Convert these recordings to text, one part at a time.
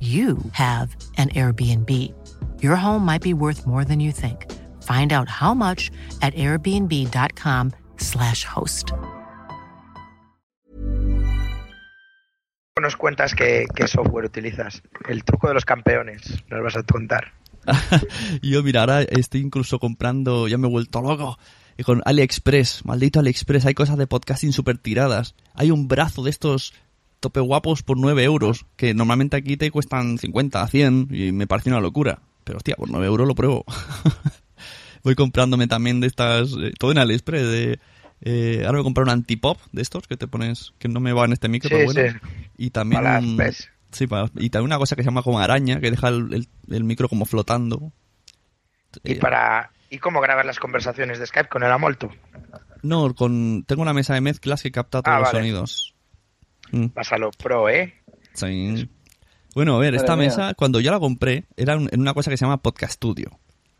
you have an Airbnb. Your home might be worth more than you think. Find out how much at airbnb.com/slash host. Nos cuentas qué, qué software utilizas. El truco de los campeones, nos vas a contar. Yo, mira, ahora estoy incluso comprando, ya me he vuelto loco. Y con AliExpress, maldito AliExpress, hay cosas de podcasting súper tiradas. Hay un brazo de estos tope guapos por 9 euros, que normalmente aquí te cuestan 50, 100, y me parece una locura. Pero hostia, por 9 euros lo pruebo. Voy comprándome también de estas, eh, todo en AliExpress, de... Eh, ahora me compré un antipop de estos que te pones, que no me va en este micro, Sí, pero bueno. sí. Y también, Para las- sí, para- y también una cosa que se llama como araña, que deja el, el- el micro como flotando. Y Eh, para ¿Y cómo grabas las conversaciones de Skype con el Amolto? No, con, tengo una mesa de mezclas que capta todos Ah, los vale. sonidos. Mm, Pásalo pro, ¿eh? sí. Bueno, a ver, esta mía. mesa, cuando yo la compré, era un- en una cosa que se llama Podcast Studio.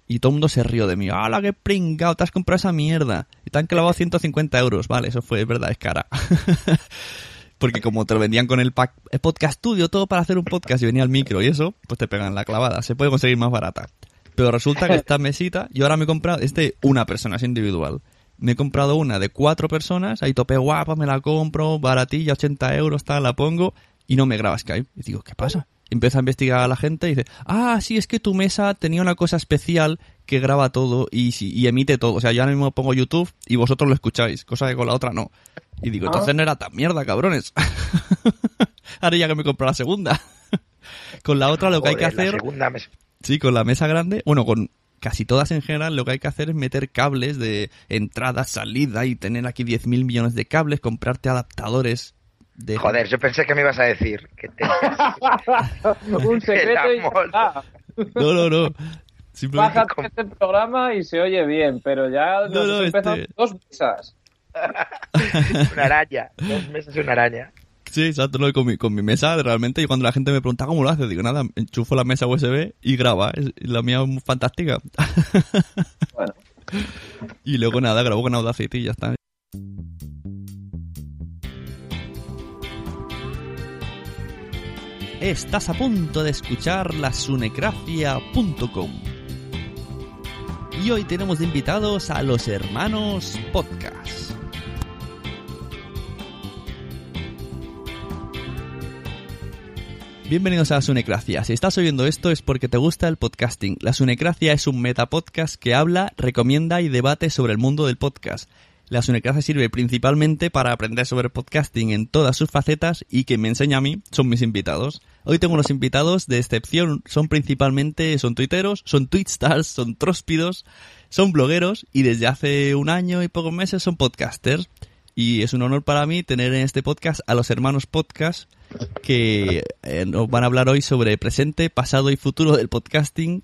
Y todo el mundo se rió de mí. ¡Hala, qué pringao! Te has comprado esa mierda. Y te han clavado 150 euros. Vale, eso fue, es verdad, es cara. Porque como te lo vendían con el pack el Podcast Studio, todo para hacer un podcast y venía el micro y eso, pues te pegan la clavada. Se puede conseguir más barata. Pero resulta que esta mesita, yo ahora me he comprado, es de una persona, es individual. Me he comprado una de cuatro personas, ahí tope guapa, me la compro, baratilla, 80 euros, tal, la pongo y no me graba Skype. Y digo, ¿qué pasa? Empieza a investigar a la gente y dice, ah, sí, es que tu mesa tenía una cosa especial que graba todo y, si- y emite todo. O sea, yo ahora mismo pongo YouTube y vosotros lo escucháis, cosa que con la otra no. Y digo, entonces no era tan mierda, cabrones. ahora ya que me compro la segunda. con la otra lo que hay que la hacer... segunda mes- Sí, con la mesa grande, bueno, con casi todas en general, lo que hay que hacer es meter cables de entrada, salida y tener aquí 10.000 millones de cables, comprarte adaptadores de... Joder, yo pensé que me ibas a decir que te... Un secreto y. No, no, no. Simplemente... Bájate este programa y se oye bien, pero ya nos No, este- dos mesas. una araña. Dos meses y una araña. Sí, exacto, no, con, mi, con mi mesa, realmente, y cuando la gente me pregunta cómo lo hace, digo, nada, enchufo la mesa USB y graba, es- la mía es fantástica. Bueno, y luego nada, grabo con Audacity y ya está. Estás a punto de escuchar la sunecracia.com. Y hoy tenemos de invitados a los hermanos Podcast. Bienvenidos a la Sunecracia. Si estás oyendo esto es porque te gusta el podcasting. La Sunecracia es un metapodcast que habla, recomienda y debate sobre el mundo del podcast. La Sunecracia sirve principalmente para aprender sobre podcasting en todas sus facetas y que me enseña a mí son mis invitados. Hoy tengo unos invitados de excepción, son principalmente, son tuiteros, son tweetstars, son tróspidos, son blogueros y desde hace un año y pocos meses son podcasters. Y es un honor para mí tener en este podcast a los hermanos podcast que eh, nos van a hablar hoy sobre presente, pasado y futuro del podcasting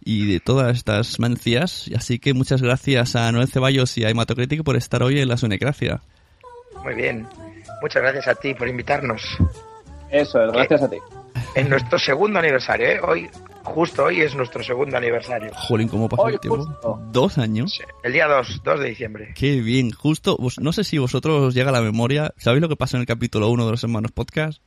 y de todas estas mancias. Así que muchas gracias a Noel Ceballos y a Hematocrítico por estar hoy en la Sunecracia. Muy bien. Muchas gracias a ti por invitarnos. Eso es, gracias a ti. En nuestro segundo aniversario, ¿eh? Hoy, justo hoy es nuestro segundo aniversario. Jolín, ¿cómo pasa Hoy el tiempo? justo. Dos años. Sí, El día 2, 2 de diciembre. Qué bien, justo, vos- no sé si vosotros os llega a la memoria, ¿sabéis lo que pasó en el capítulo 1 de los hermanos podcast?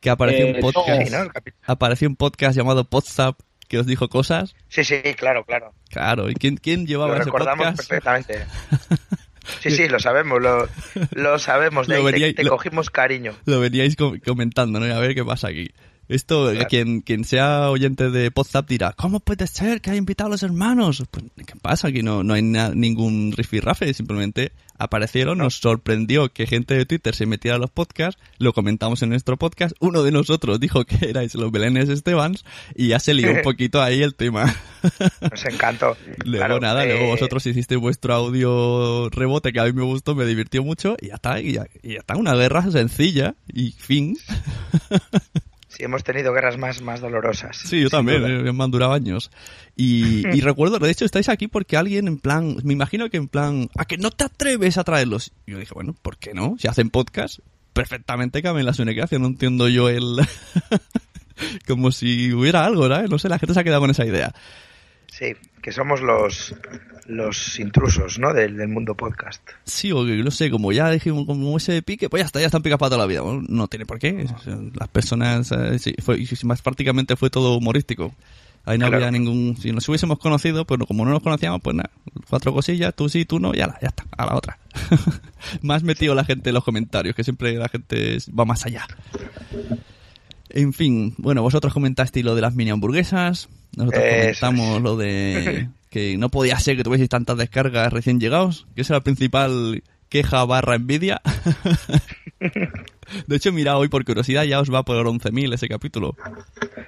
Que apareció Eh, un podcast, Sí, ¿no? Apareció un podcast llamado Podzap que os dijo cosas. Sí, sí, claro, claro. Claro, ¿y quién, quién Lo llevaba ese recordamos podcast? perfectamente. Sí, sí, lo sabemos, lo, lo sabemos. De Lo te- veríais- te, lo- cogimos cariño. Lo veníais com- comentando, ¿no? A ver qué pasa aquí. Esto, Claro. quien, quien sea oyente de Podzap dirá, ¿cómo puede ser que haya invitado a los hermanos? Pues, ¿qué pasa? Aquí no, no hay ningún rifirrafe, simplemente aparecieron, nos sorprendió que gente de Twitter se metiera a los podcasts, lo comentamos en nuestro podcast, uno de nosotros dijo que erais los Belenes Estebans y ya se lió un poquito ahí el tema. Nos encantó. Luego Claro, nada, eh, luego vosotros hicisteis vuestro audio rebote que a mí me gustó, me divirtió mucho y ya está, y ya, y ya está, una guerra sencilla y fin. Sí, hemos tenido guerras más, más dolorosas. Sí, yo también, eh, me han durado años. Y, y recuerdo, de hecho, estáis aquí porque alguien en plan, me imagino que en plan, ¿a que no te atreves a traerlos? Y yo dije, bueno, ¿por qué no? Si hacen podcast, perfectamente caben las Sunecracia, no entiendo yo el... Como si hubiera algo, ¿no? No sé, la gente se ha quedado con esa idea. Sí, que somos los, los intrusos, ¿no? Del, del mundo podcast. Sí, o que, no sé, como ya dijimos, como ese pique, pues ya está, ya están picados para toda la vida. Bueno, no tiene por qué. Las personas, eh, sí, fue, y más prácticamente fue todo humorístico. Ahí no Claro. había ningún, si nos hubiésemos conocido, pues como no nos conocíamos, pues nada, cuatro cosillas, tú sí, tú no, ya, la- ya está, a la otra. más metido la gente en los comentarios, que siempre la gente va más allá. En fin, bueno, vosotros comentasteis lo de las mini hamburguesas, nosotros Eso comentamos es. lo de que no podía ser que tuvieseis tantas descargas recién llegados, que esa era la principal queja barra envidia. de hecho, mira, hoy por curiosidad ya os va por 11.000 ese capítulo.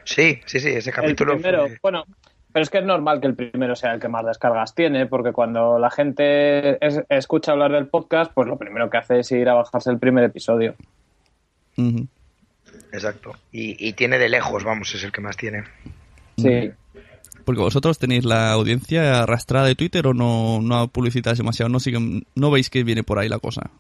Sí, sí, sí, ese El capítulo primero, fue- bueno, pero es que es normal que el primero sea el que más descargas tiene, porque cuando la gente es- escucha hablar del podcast, pues lo primero que hace es ir a bajarse el primer episodio. Exacto. Y, y tiene de lejos, vamos, es el que más tiene. Sí. Porque vosotros tenéis la audiencia arrastrada de Twitter o no, no publicitáis demasiado, no siguen, no veis que viene por ahí la cosa.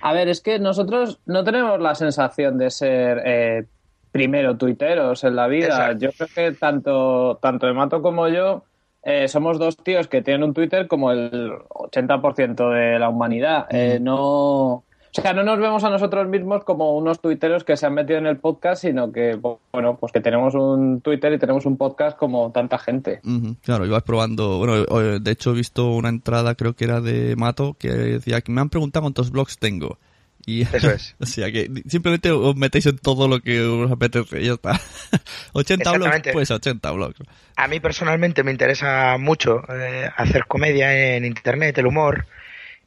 A ver, es que nosotros no tenemos la sensación de ser eh, primero tuiteros en la vida. Exacto. Yo creo que tanto, tanto Emato como yo eh, somos dos tíos que tienen un Twitter como el 80% de la humanidad. Eh, no. O sea, no nos vemos a nosotros mismos como unos tuiteros que se han metido en el podcast, sino que, bueno, pues que tenemos un Twitter y tenemos un podcast como tanta gente. Claro, ibas probando. Bueno, eh, de hecho he visto una entrada, creo que era de Mato, que decía que me han preguntado cuántos blogs tengo. Y, Eso es. o sea que simplemente os metéis en todo lo que os apetece y ya está. 80 blogs, Exactamente. pues 80 blogs. A mí personalmente me interesa mucho eh, hacer comedia en internet, el humor,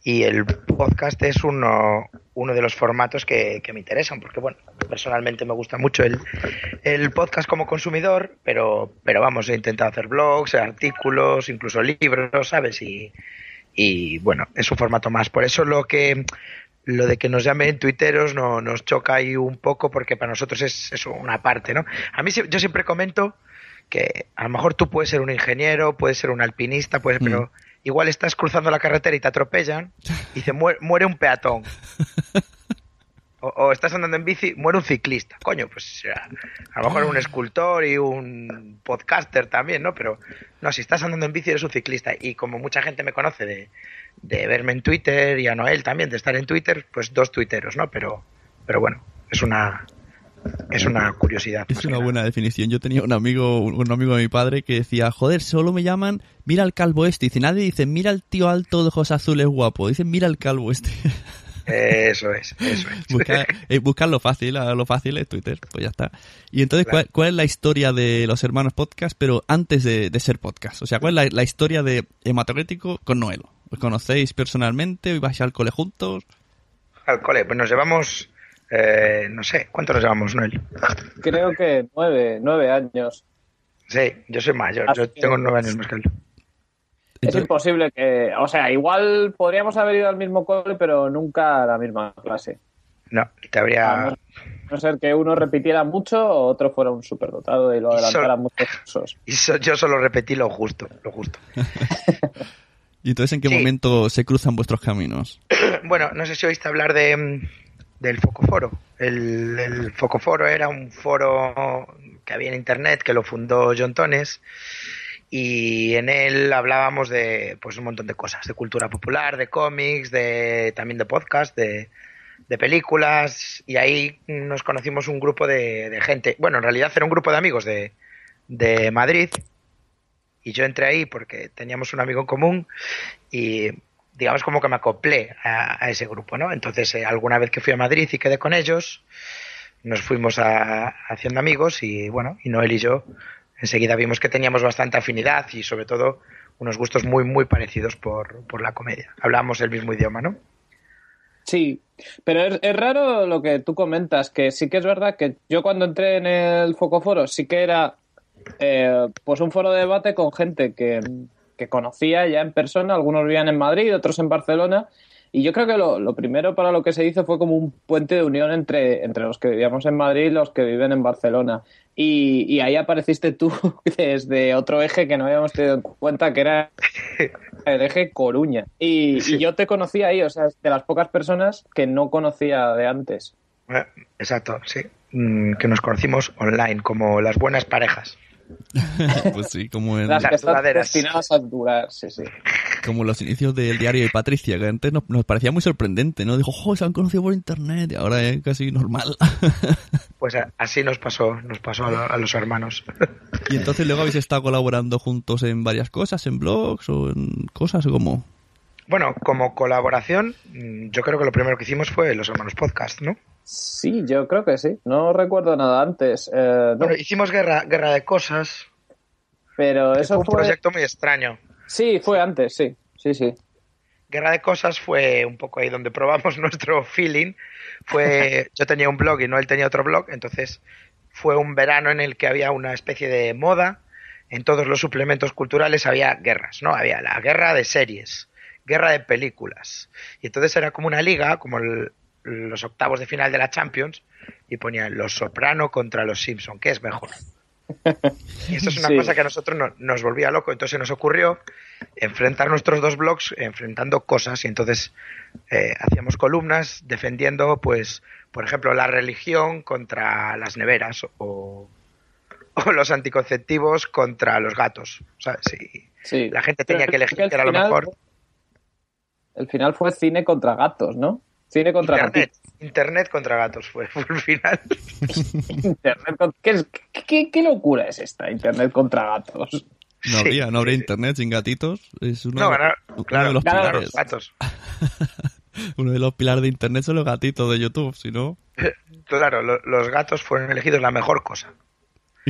y el podcast es uno, uno de los formatos que, que me interesan, porque bueno, personalmente me gusta mucho el, el podcast como consumidor, pero, pero vamos, he intentado hacer blogs, artículos, incluso libros, ¿sabes? Y, y bueno, es un formato más. Por eso lo que lo de que nos llamen tuiteros no, nos choca ahí un poco porque para nosotros es, es una parte, ¿no? A mí yo siempre comento que a lo mejor tú puedes ser un ingeniero, puedes ser un alpinista, puedes, pero igual estás cruzando la carretera y te atropellan y dice muere, muere un peatón. O, o estás andando en bici, muere un ciclista. Coño, pues a, a lo mejor un escultor y un podcaster también, ¿no? Pero no, si estás andando en bici eres un ciclista. Y como mucha gente me conoce de, de verme en Twitter y a Noel también de estar en Twitter, pues dos tuiteros, ¿no? Pero, pero bueno, es una es una curiosidad. Es una buena definición. Yo tenía un amigo, un amigo de mi padre que decía, joder, solo me llaman, mira al calvo este. Dice, nadie dice, mira al tío alto de ojos azules guapo. Dicen, mira al calvo este. Eso es, eso es. Buscar, eh, buscar lo fácil, a lo fácil es Twitter, pues ya está. Y entonces, ¿cuál, cuál es la historia de los hermanos podcast, pero antes de, de ser podcast? O sea, ¿cuál es la, la historia de Hematocrítico con Noelo? ¿Os conocéis personalmente? ¿Vais al cole juntos? Al cole, pues nos llevamos, eh, no sé, ¿cuánto nos llevamos, Noel? Creo que nueve, nueve años. Sí, yo soy mayor, yo tengo nueve años más que él. Es imposible que, o sea, igual podríamos haber ido al mismo cole, pero nunca a la misma clase. No, te habría... A no ser que uno repitiera mucho o otro fuera un superdotado y lo adelantara muchos cursos. Y so- yo solo repetí lo justo, lo justo. ¿Y entonces en qué Sí. momento se cruzan vuestros caminos? Bueno, no sé si oíste hablar de mm, del Focoforo. El, el Focoforo era un foro que había en internet que lo fundó John Tones y en él hablábamos de pues un montón de cosas, de cultura popular, de cómics, de también de podcast, de, de películas y ahí nos conocimos un grupo de, de gente. Bueno, en realidad era un grupo de amigos de, de Madrid y yo entré ahí porque teníamos un amigo en común y digamos como que me acoplé a, ese grupo, ¿no? Entonces, eh, alguna vez que fui a Madrid y quedé con ellos, nos fuimos a, haciendo amigos y bueno, y Noel y yo enseguida vimos que teníamos bastante afinidad y sobre todo unos gustos muy, muy parecidos por, por la comedia. Hablábamos el mismo idioma, ¿no? Sí, pero es, es raro lo que tú comentas, que sí que es verdad que yo cuando entré en el Focoforo sí que era eh, pues un foro de debate con gente que, que conocía ya en persona, algunos vivían en Madrid, otros en Barcelona, y yo creo que lo, lo primero para lo que se hizo fue como un puente de unión entre, entre los que vivíamos en Madrid y los que viven en Barcelona. Y, y ahí apareciste tú desde otro eje que no habíamos tenido en cuenta, que era el eje Coruña. Y, y yo te conocía ahí, o sea, de las pocas personas que no conocía de antes. Eh, Exacto, sí. Mm, Que nos conocimos online, como las buenas parejas. pues sí, como en, Las Las que están duraderas. destinadas a durar, sí, sí. como los inicios del diario de Patricia, que antes nos, nos parecía muy sorprendente, ¿no? Dijo, ¡oh, se han conocido por internet! Y ahora es casi normal. Pues así nos pasó, nos pasó a, lo- a los hermanos. y entonces luego habéis estado colaborando juntos en varias cosas, en blogs o en cosas como... Bueno, como colaboración, mm, yo creo que lo primero que hicimos fue los hermanos podcast, ¿no? Sí, yo creo que sí. No recuerdo nada antes. eh, no, Bueno, hicimos guerra, guerra de cosas. pero eso fue un fue... proyecto muy extraño. Sí, fue antes, sí. Sí, sí. Guerra de Cosas fue un poco ahí donde probamos nuestro feeling. Fue, yo tenía un blog y no él tenía otro blog, entonces fue un verano en el que había una especie de moda. En todos los suplementos culturales había guerras, ¿no? Había la guerra de series, guerra de películas. Y entonces era como una liga, como el- los octavos de final de la Champions, y ponían Los Soprano contra Los Simpson, ¿qué es mejor? Y esto es una Sí. cosa que a nosotros no- nos volvía loco. Entonces se nos ocurrió enfrentar nuestros dos blogs enfrentando cosas y entonces eh, hacíamos columnas defendiendo, pues, por ejemplo, la religión contra las neveras o, o los anticonceptivos contra los gatos. O sea, si sí. la gente tenía que elegir el que era lo mejor. El final fue cine contra gatos, ¿no? Cine contra Internet, gatitos. Internet contra gatos fue, fue el final. Internet con- ¿Qué, es- qué- locura es esta? Internet contra gatos. No Sí, habría, no habría sí. internet sin gatitos. Es uno, No, ganar, uno claro, de los pilares. los gatos. Uno de los pilares de internet son los gatitos de YouTube, si no... Claro, lo- los gatos fueron elegidos la mejor cosa.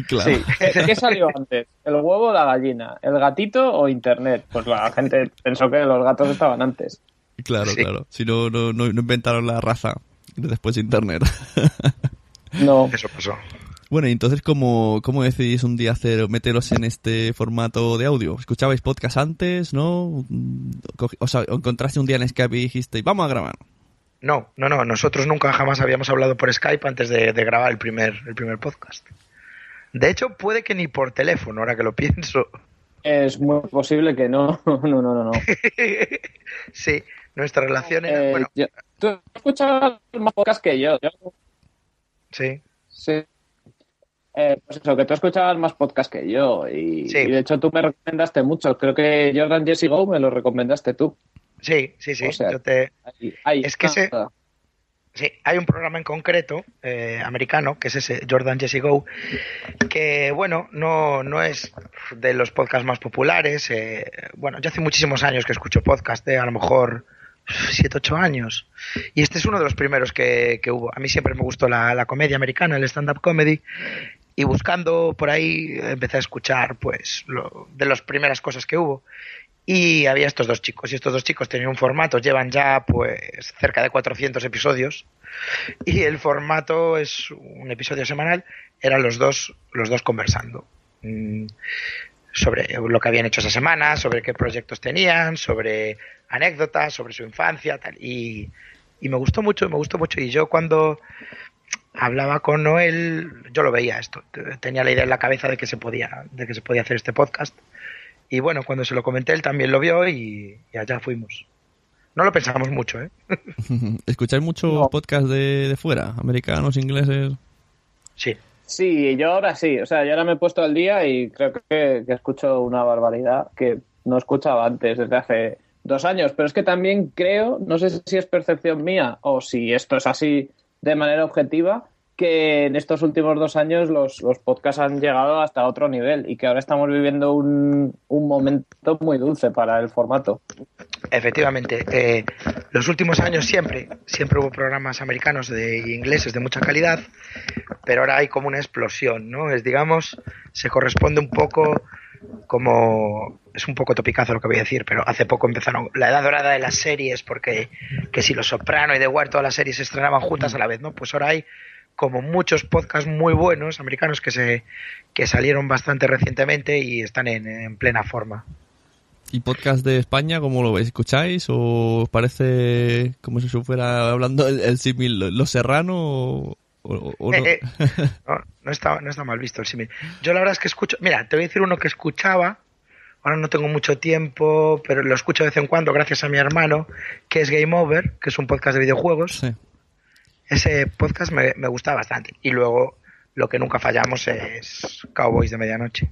Claro. Sí. ¿Qué, qué salió antes? ¿El huevo o la gallina? ¿El gatito o Internet? Pues la gente pensó que los gatos estaban antes. Claro, Sí. claro. Si no, no, no no inventaron la raza después de internet. No. Eso pasó. bueno, y entonces, ¿cómo, ¿cómo decidís un día hacer, meteros en este formato de audio? ¿Escuchabais podcast antes, no? O sea, encontraste un día en Skype y dijiste, vamos a grabar. No, no, no. Nosotros nunca jamás habíamos hablado por Skype antes de, de grabar el primer, el primer podcast. De hecho, puede que ni por teléfono, ahora que lo pienso. Es muy posible que no. No, no, no, no. sí, nuestra relación era. Eh, bueno, yo- tú escuchabas más podcast que yo. yo sí. sí. Eh, pues eso, que tú escuchabas más podcast que yo. Y, Sí. y de hecho tú me recomendaste muchos. Creo que Jordan Jesse Go me lo recomendaste tú. Sí, sí, sí. O sea, yo te, Ahí, ahí Es que ese-. Sí, hay un programa en concreto eh, americano, que es ese Jordan Jesse Go, que bueno, no, no es de los podcasts más populares. eh, bueno, yo hace muchísimos años que escucho podcast, eh, a lo mejor 7, 8 años. Y este es uno de los primeros que, que hubo. A mí siempre me gustó la, la comedia americana, el stand-up comedy. Y buscando por ahí empecé a escuchar, pues, lo, de las primeras cosas que hubo. Y había estos dos chicos, y estos dos chicos tenían un formato, llevan ya pues cerca de 400 episodios, y el formato es un episodio semanal, eran los dos, los dos conversando mm, sobre lo que habían hecho esa semana, sobre qué proyectos tenían, sobre anécdotas, sobre su infancia, tal, y, y me gustó mucho, me gustó mucho, y yo cuando hablaba con Noel, yo lo veía esto, tenía la idea en la cabeza de que se podía, de que se podía hacer este podcast y bueno, cuando se lo comenté, él también lo vio y, y allá fuimos. No lo pensamos mucho, ¿eh? ¿Escucháis mucho No. podcast de, de fuera? ¿Americanos, ingleses? Sí. Sí, yo ahora sí. O sea, yo ahora me he puesto al día y creo que, que escucho una barbaridad que no escuchaba antes, desde hace dos años. Pero es que también creo, no sé si es percepción mía o si esto es así de manera objetiva, que en estos últimos dos años los, los podcasts han llegado hasta otro nivel y que ahora estamos viviendo un, un momento muy dulce para el formato. Efectivamente, eh, los últimos años siempre, siempre hubo programas americanos de ingleses de mucha calidad, pero ahora hay como una explosión, ¿no? Es, digamos, se corresponde un poco como es un poco topicazo lo que voy a decir, pero hace poco empezaron la edad dorada de las series, porque que si Los Soprano y The Wire, todas las series se estrenaban juntas a la vez, ¿no? Pues ahora hay como muchos podcasts muy buenos americanos que se que salieron bastante recientemente y están en, en plena forma. ¿Y podcast de España, cómo lo veis? ¿Escucháis? ¿O os parece como si se fuera hablando el, el símil Los Serrano? O, o- o no? Eh, eh, no, no está, no está mal visto el símil. Yo la verdad es que escucho, mira, te voy a decir uno que escuchaba, ahora no tengo mucho tiempo, pero lo escucho de vez en cuando gracias a mi hermano, que es Game Over, que es un podcast de videojuegos. Sí. Ese podcast me, me gusta bastante. Y luego lo que nunca fallamos es Cowboys de Medianoche,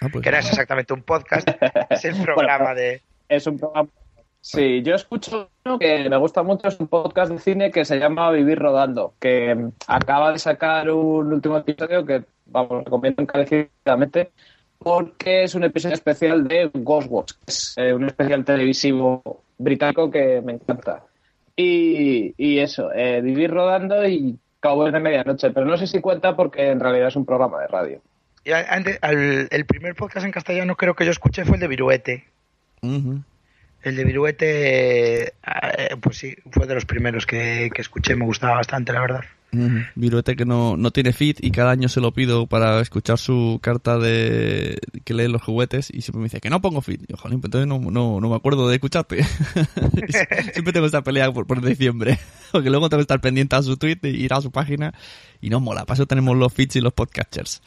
Ah, pues- que no es exactamente un podcast, es el programa de... Es un programa. Sí, yo escucho uno que me gusta mucho, es un podcast de cine que se llama Vivir Rodando, que mm, acaba de sacar un último episodio que, vamos, recomiendo encarecidamente porque es un episodio especial de Ghostwatch, que es eh, un especial televisivo británico que me encanta. Y, y eso, eh, Vivir Rodando y Cowboys de Medianoche, pero no sé si cuenta porque en realidad es un programa de radio. y antes- al- el primer podcast en castellano creo que yo escuché fue el de Viruete. El de Viruete, eh, pues sí, fue de los primeros que, que escuché, me gustaba bastante, la verdad. Viruete que no, no tiene feed y cada año se lo pido para escuchar su carta de que lee los juguetes y siempre me dice que no pongo feed. Y yo, jolín, pues entonces no, no, no me acuerdo de escucharte. siempre tengo esta pelea por, por diciembre. Porque luego tengo que estar pendiente a su tweet y ir a su página y no mola. Para eso tenemos los feeds y los podcasters.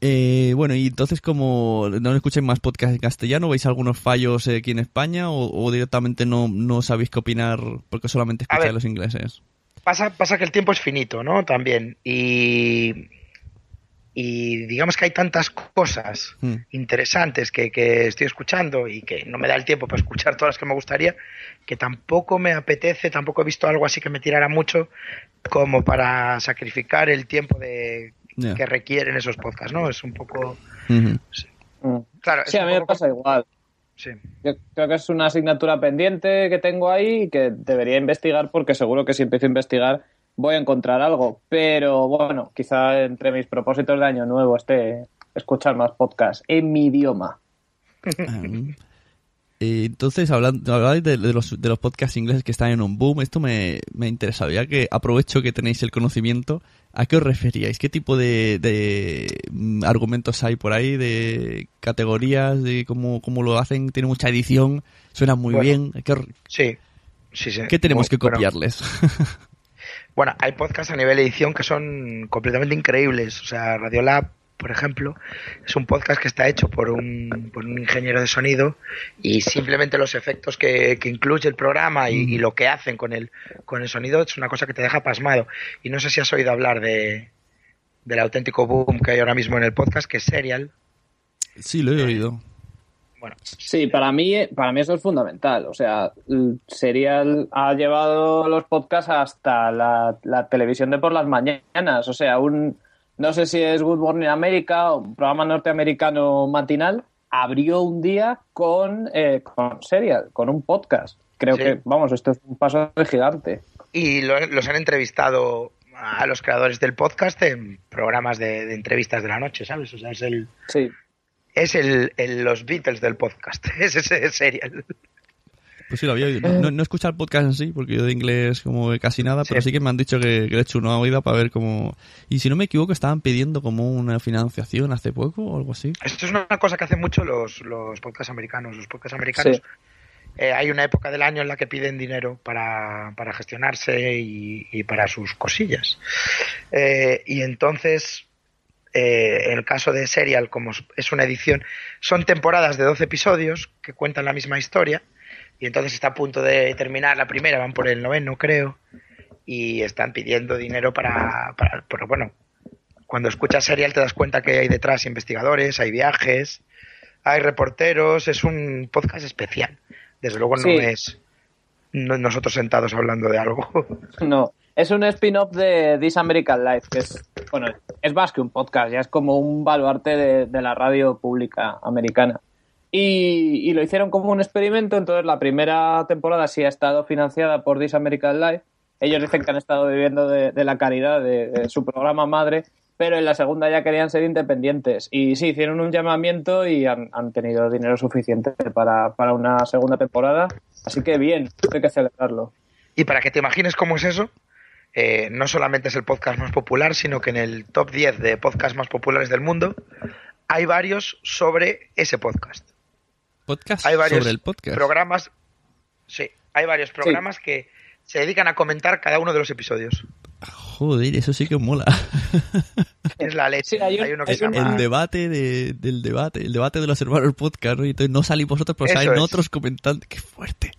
Eh, bueno, y entonces como no escucháis más podcast en castellano, ¿veis algunos fallos eh, aquí en España o, o directamente no, no sabéis qué opinar porque solamente escucháis los ingleses? Pasa, pasa que el tiempo es finito, ¿no? También. Y, y digamos que hay tantas cosas Hmm. interesantes que, que estoy escuchando y que no me da el tiempo para escuchar todas las que me gustaría, que tampoco me apetece, tampoco he visto algo así que me tirara mucho como para sacrificar el tiempo de que requieren esos podcasts, ¿no? Es un poco... Claro, es Sí, a mí me poco- pasa igual. Sí. Yo creo que es una asignatura pendiente que tengo ahí y que debería investigar porque seguro que si empiezo a investigar voy a encontrar algo. Pero bueno, quizá entre mis propósitos de año nuevo esté escuchar más podcasts en mi idioma. Eh, entonces, hablando, hablabais de, de los, de los podcasts ingleses que están en un boom, esto me, me ha interesado. Ya que aprovecho que tenéis el conocimiento, ¿a qué os referíais? ¿Qué tipo de, de, mm, argumentos hay por ahí? ¿De categorías? ¿De cómo, cómo lo hacen? ¿Tiene mucha edición? ¿Suena muy Bueno. bien? ¿Qué, Sí. Sí, sí. qué tenemos que Bueno, copiarles? Bueno, hay podcasts a nivel edición que son completamente increíbles. O sea, Radiolab, por ejemplo, es un podcast que está hecho por un, por un ingeniero de sonido y simplemente los efectos que, que incluye el programa y, y lo que hacen con el, con el sonido es una cosa que te deja pasmado. Y no sé si has oído hablar de del auténtico boom que hay ahora mismo en el podcast, que es Serial. sí, lo he oído. Bueno, Sí, para mí, para mí eso es fundamental. O sea, Serial ha llevado los podcasts hasta la, la televisión de por las mañanas. O sea, un no sé si es Good Morning America o un programa norteamericano matinal abrió un día con, eh, con Serial, con un podcast. Creo Sí. que, vamos, esto es un paso gigante. Y lo- los han entrevistado a los creadores del podcast en programas de, de entrevistas de la noche, ¿sabes? O sea, es el Sí. es el, el- los Beatles del podcast. Es ese serial. Pues sí, lo había oído. No, no he escuchado el podcast en sí, porque yo de inglés como casi nada, pero Sí. sí que me han dicho que, que le he hecho una oída para ver cómo... Y si no me equivoco, estaban pidiendo como una financiación hace poco o algo así. Esto es una cosa que hacen mucho los, los podcasts americanos. Los podcasts americanos Sí. eh, hay una época del año en la que piden dinero para, para gestionarse y, y para sus cosillas. Eh, y entonces, eh, en el caso de Serial, como es una edición, son temporadas de 12 episodios que cuentan la misma historia. Y entonces está a punto de terminar la primera, van por el noveno, creo. Y están pidiendo dinero para, para pero bueno, cuando escuchas Serial te das cuenta que hay detrás investigadores, hay viajes, hay reporteros, es un podcast especial. Desde luego no Sí. es no- nosotros sentados hablando de algo. No, es un spin-off de This American Life, que es, bueno, es más que un podcast, ya es como un baluarte de, de la radio pública americana. Y, lo hicieron como un experimento, entonces la primera temporada sí ha estado financiada por This American Life. Ellos dicen que han estado viviendo de, la caridad de, de su programa madre, pero en la segunda ya querían ser independientes. Y sí, hicieron un llamamiento y han, han tenido dinero suficiente para, para una segunda temporada. Así que bien, hay que celebrarlo. Y para que te imagines cómo es eso, eh, no solamente es el podcast más popular, sino que en el top 10 de podcasts más populares del mundo hay varios sobre ese podcast. Podcast Hay varios sobre el podcast. programas, sí, hay varios programas que se dedican a comentar cada uno de los episodios. Joder, eso sí que mola. Es la leche. Sí, hay hay, un- uno que hay se llama... el debate de- del debate, el debate de los hermanos podcast, ¿no? Y entonces no salís vosotros, pero Eso salen es. otros comentando. ¡Qué fuerte!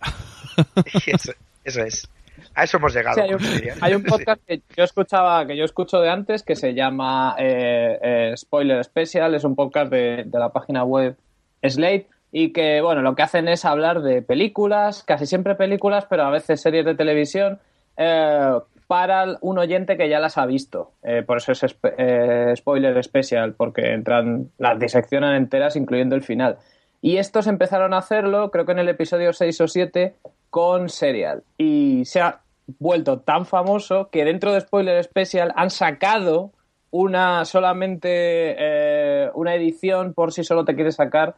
Eso, eso es. A eso hemos llegado. Sí, un, hay un podcast que yo escuchaba, que yo escucho de antes, que se llama eh, eh, Spoiler Special, es un podcast de, de la página web Slate, y que, bueno, lo que hacen es hablar de películas, casi siempre películas, pero a veces series de televisión, eh, para un oyente que ya las ha visto. Eh, por eso es eh, Spoiler Special, porque entran, las diseccionan enteras, incluyendo el final. Y estos empezaron a hacerlo, creo que en el episodio 6 o 7, con Serial. Y se ha vuelto tan famoso que dentro de Spoiler Special han sacado una solamente una edición por si solo te quieres sacar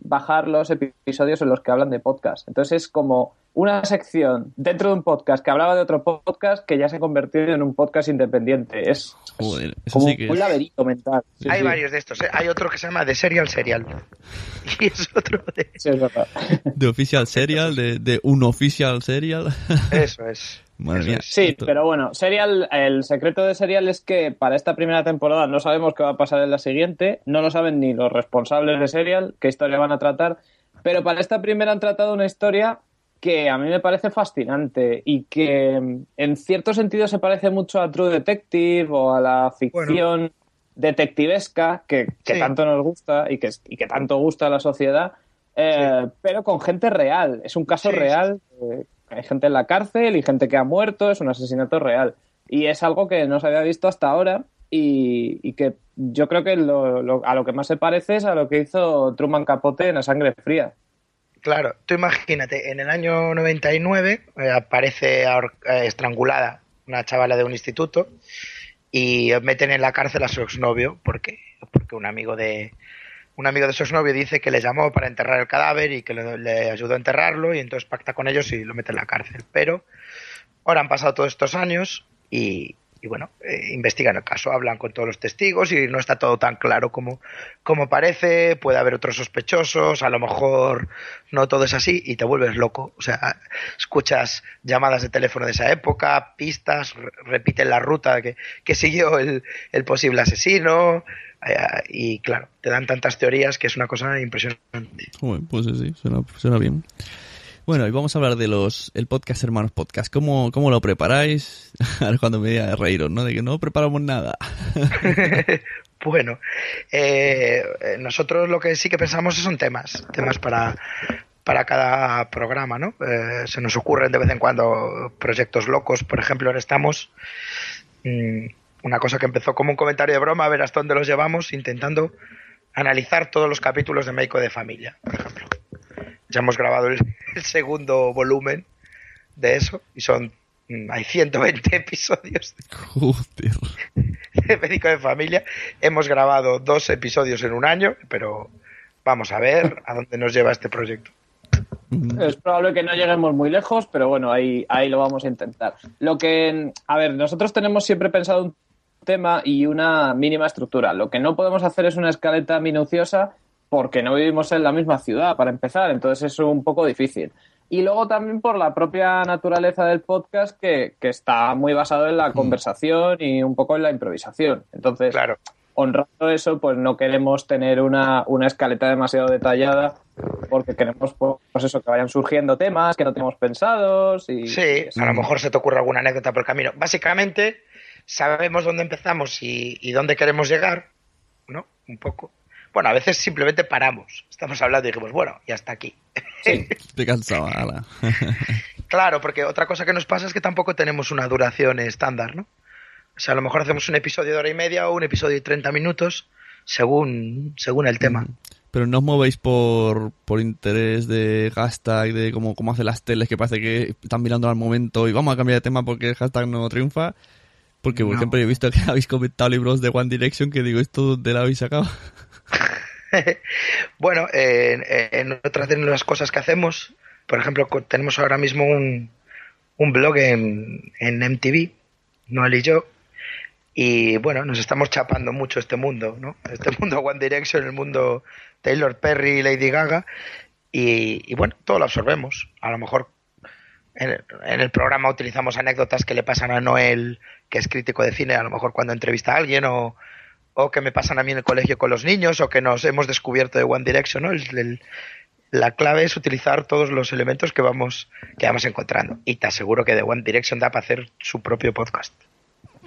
bajar los episodios en los que hablan de podcast. Entonces es como una sección dentro de un podcast que hablaba de otro podcast que ya se ha convertido en un podcast independiente. Es, es Joder, eso como sí que un es. laberinto mental. Sí, hay sí. varios de estos. ¿eh? Hay otro que se llama The Serial Serial. Y es otro de... Sí, es verdad. De official serial, de, de un official serial. Eso es. Madre mía. Sí, Esto- pero bueno, Serial, el secreto de Serial es que para esta primera temporada no sabemos qué va a pasar en la siguiente, no lo saben ni los responsables de Serial, qué historia van a tratar, pero para esta primera han tratado una historia que a mí me parece fascinante y que mm, en cierto sentido se parece mucho a True Detective o a la ficción detectivesca que, que Sí. tanto nos gusta y que, y que tanto gusta a la sociedad, eh, pero con gente real. Es un caso sí. real. eh, hay gente en la cárcel y gente que ha muerto, es un asesinato real. Y es algo que no se había visto hasta ahora y, que yo creo que lo- a lo que más se parece es a lo que hizo Truman Capote en La Sangre Fría. Claro, tú imagínate, en el año 99 eh, aparece eh, estrangulada una chavala de un instituto y meten en la cárcel a su exnovio porque, porque un amigo de un amigo de su exnovio dice que le llamó para enterrar el cadáver y que le, le ayudó a enterrarlo y entonces pacta con ellos y lo mete en la cárcel. Pero ahora han pasado todos estos años y, y bueno, eh, investigan el caso, hablan con todos los testigos y no está todo tan claro como, como parece, puede haber otros sospechosos, a lo mejor no todo es así y te vuelves loco. O sea, escuchas llamadas de teléfono de esa época, pistas, re- repiten la ruta que, que siguió el, el posible asesino y claro, te dan tantas teorías que es una cosa impresionante. Joder, pues sí, suena, suena bien. Bueno, y vamos a hablar de los el podcast Hermanos Podcast. ¿Cómo, cómo lo preparáis? A ver cuando me diga reíros, ¿no? De que no preparamos nada. Bueno, eh, eh, nosotros lo que sí que pensamos son temas, temas para, para cada programa, ¿no? Eh, se nos ocurren de vez en cuando proyectos locos, por ejemplo, ahora estamos, mm, una cosa que empezó como un comentario de broma, a ver hasta dónde los llevamos, intentando analizar todos los capítulos de Médico de Familia, por ejemplo. Ya hemos grabado el, el segundo volumen de eso y son mm, hay 120 episodios Joder. de Médico de Familia. Hemos grabado dos episodios en un año, pero vamos a ver a dónde nos lleva este proyecto. Es probable que no lleguemos muy lejos, pero bueno, ahí, ahí lo vamos a intentar. Lo que, a ver, nosotros tenemos siempre pensado un tema y una mínima estructura. Lo que no podemos hacer es una escaleta minuciosa porque no vivimos en la misma ciudad, para empezar, entonces es un poco difícil. Y luego también por la propia naturaleza del podcast que, que está muy basado en la conversación y un poco en la improvisación. Entonces, Claro. honrando eso, pues no queremos tener una, una escaleta demasiado detallada porque queremos pues eso, que vayan surgiendo temas que no tenemos pensados y Sí, a lo mejor se te ocurre alguna anécdota por el camino. Básicamente, sabemos dónde empezamos y, y dónde queremos llegar, ¿no? Un poco. Bueno, a veces simplemente paramos. Estamos hablando y dijimos, bueno, y hasta aquí. Sí. Estoy cansado, ala. Claro, porque otra cosa que nos pasa es que tampoco tenemos una duración estándar, ¿no? O sea, a lo mejor hacemos un episodio de hora y media o un episodio de 30 minutos, según, según el tema. Pero no os movéis por, por interés de hashtag, de cómo, cómo hacen las teles, que parece que están mirando al momento y vamos a cambiar de tema porque el hashtag no triunfa. Porque, por No. ejemplo, yo he visto que habéis comentado libros de One Direction que digo, ¿esto dónde lo habéis sacado? bueno, en, en otras de las cosas que hacemos, por ejemplo, tenemos ahora mismo un, un blog en, en MTV, Noel y yo, y bueno, nos estamos chapando mucho este mundo, ¿no? Este mundo One Direction, el mundo Taylor Perry, Lady Gaga, y, y bueno, todo lo absorbemos. A lo mejor en el, en el programa utilizamos anécdotas que le pasan a Noel, que es crítico de cine, a lo mejor cuando entrevista a alguien, o, o que me pasan a mí en el colegio con los niños, o que nos hemos descubierto de One Direction, ¿no? El- el- la clave es utilizar todos los elementos que vamos, que vamos encontrando. Y te aseguro que de One Direction da para hacer su propio podcast.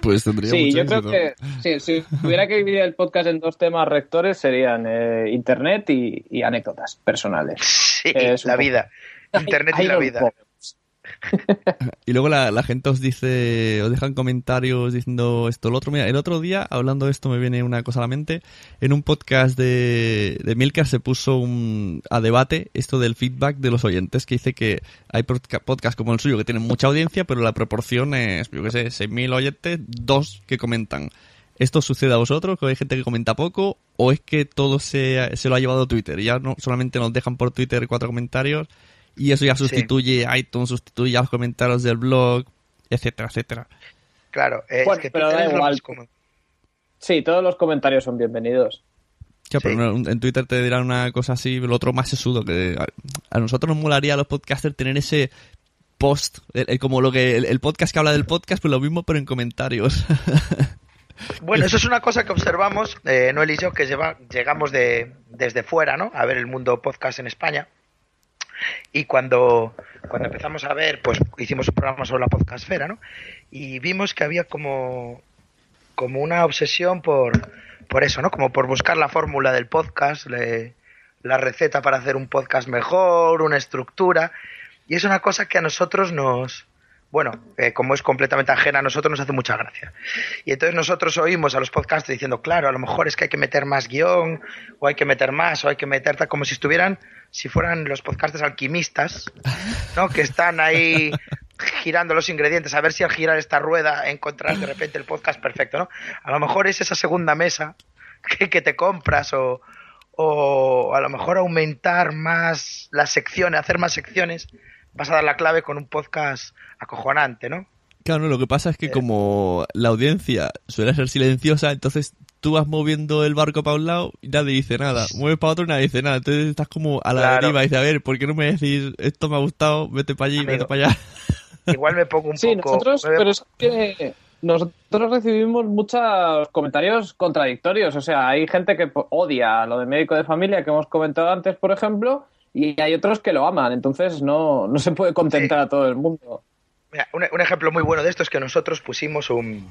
Pues tendría Sí, mucho yo creo que sí, si tuviera que dividir el podcast en dos temas rectores serían eh, internet y, y anécdotas personales. Sí, la vida. Internet y la vida. Y luego la, gente os dice, os dejan comentarios diciendo esto, lo otro. Mira, el otro día, hablando de esto, me viene una cosa a la mente. En un podcast de, de se puso un, a debate esto del feedback de los oyentes, que dice que hay podca- podcasts como el suyo que tienen mucha audiencia, pero la proporción es, yo qué sé, 6.000 oyentes, dos que comentan. ¿Esto sucede a vosotros? ¿Que hay gente que comenta poco? ¿O es que todo se, se lo ha llevado Twitter? Ya no solamente nos dejan por Twitter cuatro comentarios y eso ya sustituye iTunes, sustituye a los comentarios del blog, etcétera, etcétera. Claro, eh, Bueno, es que pero da igual. Sí, todos los comentarios son bienvenidos. Ya, pero Sí. no, en Twitter te dirán una cosa así, el otro más sesudo, que a, a nosotros nos molaría a los podcasters tener ese post, el- el- como lo que el, el podcast que habla del podcast, pues lo mismo pero en comentarios. Bueno, eso es una cosa que observamos, eh, Noel y yo, que lleva, llegamos de, desde fuera, ¿no? A ver el mundo podcast en España. Y cuando, cuando empezamos a ver, pues hicimos un programa sobre la podcastfera, ¿no? Y vimos que había como, como una obsesión por, por eso, ¿no? Como por buscar la fórmula del podcast, le- la receta para hacer un podcast mejor, una estructura. Y es una cosa que a nosotros nos, bueno, eh, como es completamente ajena a nosotros, nos hace mucha gracia. Y entonces nosotros oímos a los podcasters diciendo, claro, a lo mejor es que hay que meter más guion, o hay que meter más, o hay que meter tal, como si estuvieran, si fueran los podcasters alquimistas, ¿no? Que están ahí girando los ingredientes, a ver si al girar esta rueda encontrarás de repente el podcast perfecto, ¿no? A lo mejor es esa segunda mesa que, que te compras o, o a lo mejor aumentar más las secciones, hacer más secciones, vas a dar la clave con un podcast acojonante, ¿no? claro, no, lo que pasa es que como la audiencia suele ser silenciosa, entonces tú vas moviendo el barco para un lado y nadie dice nada, mueves para otro y nadie dice nada, entonces estás como a la Claro. deriva y dices, a ver, ¿por qué no me decís esto me ha gustado, vete para allí, Amigo. vete para allá? Igual me pongo un Sí, poco... nosotros, me pero es que nosotros recibimos muchos comentarios contradictorios. O sea, hay gente que odia lo de médico de familia que hemos comentado antes, por ejemplo, y hay otros que lo aman. Entonces no, no se puede contentar Sí. a todo el mundo. Mira, un, un ejemplo muy bueno de esto es que nosotros pusimos un...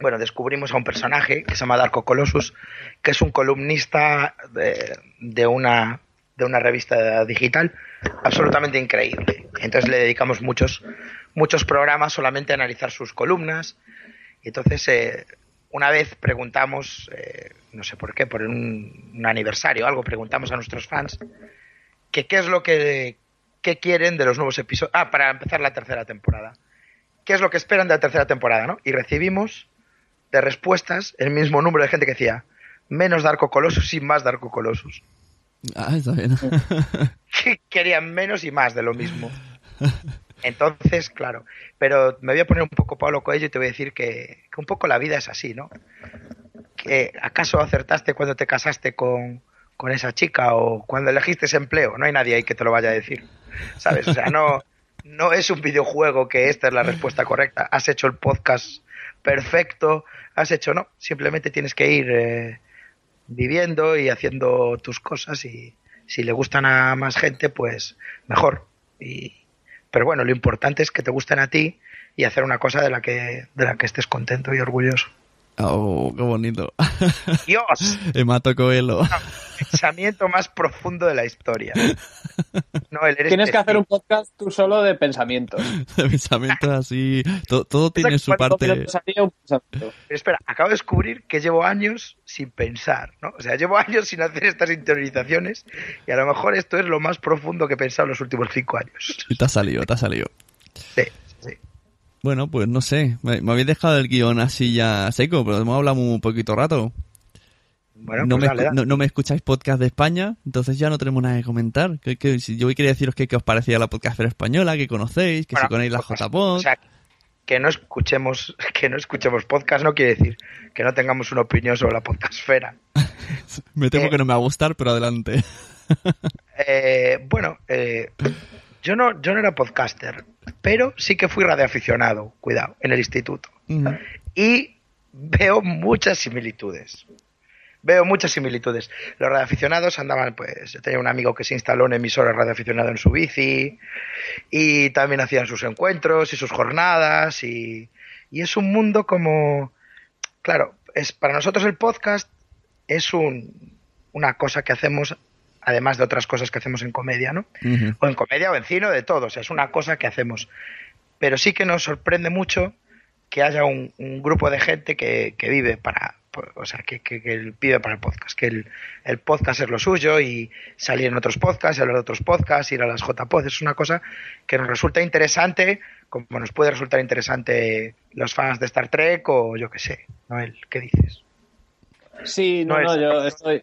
Bueno, descubrimos a un personaje que se llama Darko Colossus, que es un columnista de, de una, de una revista digital absolutamente increíble. Entonces le dedicamos muchos, muchos programas solamente a analizar sus columnas. Y entonces, eh, una vez preguntamos, eh, no sé por qué, por un, un aniversario o algo, preguntamos a nuestros fans que qué es lo que, que quieren de los nuevos episodios. Ah, para empezar la tercera temporada. ¿Qué es lo que esperan de la tercera temporada, no? Y recibimos de respuestas el mismo número de gente que decía menos Darko Colossus y más Darko Colossus. Ah, está bien. Que querían menos y más de lo mismo. Entonces, claro, pero me voy a poner un poco Pablo Coelho y te voy a decir que, que un poco la vida es así, ¿no? Que, ¿Acaso acertaste cuando te casaste con, con esa chica o cuando elegiste ese empleo? No hay nadie ahí que te lo vaya a decir, ¿sabes? O sea, no, no es un videojuego que esta es la respuesta correcta. Has hecho el podcast perfecto, has hecho, no, simplemente tienes que ir eh, viviendo y haciendo tus cosas y si le gustan a más gente, pues mejor. Y, pero bueno, lo importante es que te gusten a ti y hacer una cosa de la que, de la que estés contento y orgulloso. Oh, qué bonito. Dios, Emato Coelho. pensamiento más profundo de la historia. No, él eres Tienes que hacer un podcast tú solo de pensamientos. Pensamientos así. to- todo tiene su parte. Pero espera, acabo de descubrir que llevo años sin pensar, ¿no? O sea, llevo años sin hacer estas interiorizaciones y a lo mejor esto es lo más profundo que he pensado en los últimos cinco años. Y te ha salido, te ha salido. Sí. Bueno, pues no sé. Me, me habéis dejado el guion así ya seco, pero hemos hablado un poquito rato. Bueno, no, pues me, dale, no, no me escucháis podcast de España, entonces ya no tenemos nada que comentar. Que, que si yo quería deciros que, que os parecía la podcastera española, que conocéis, que Bueno, si conocéis la pues, JPod. O sea, que no escuchemos, que no escuchemos podcast no quiere decir que no tengamos una opinión sobre la podcastfera. me temo eh, que no me va a gustar, pero adelante. Eh, bueno, eh, yo no, yo no era podcaster, pero sí que fui radioaficionado, cuidado, en el instituto. Y veo muchas similitudes. Veo muchas similitudes. Los radioaficionados andaban, pues, yo tenía un amigo que se instaló un emisor radioaficionado en su bici y también hacían sus encuentros y sus jornadas y, y es un mundo como, claro, es para nosotros el podcast es un, una cosa que hacemos además de otras cosas que hacemos en comedia, ¿no? O en comedia o en cine o de todo, o sea, es una cosa que hacemos. Pero sí que nos sorprende mucho que haya un, un grupo de gente que, que vive para, o sea, que, que, vive para el podcast, que el, el podcast es lo suyo y salir en otros podcasts, y hablar de otros podcasts, ir a las JPod, es una cosa que nos resulta interesante, como nos puede resultar interesante los fans de Star Trek o yo qué sé, Noel, ¿qué dices? Sí, no, No yo estoy.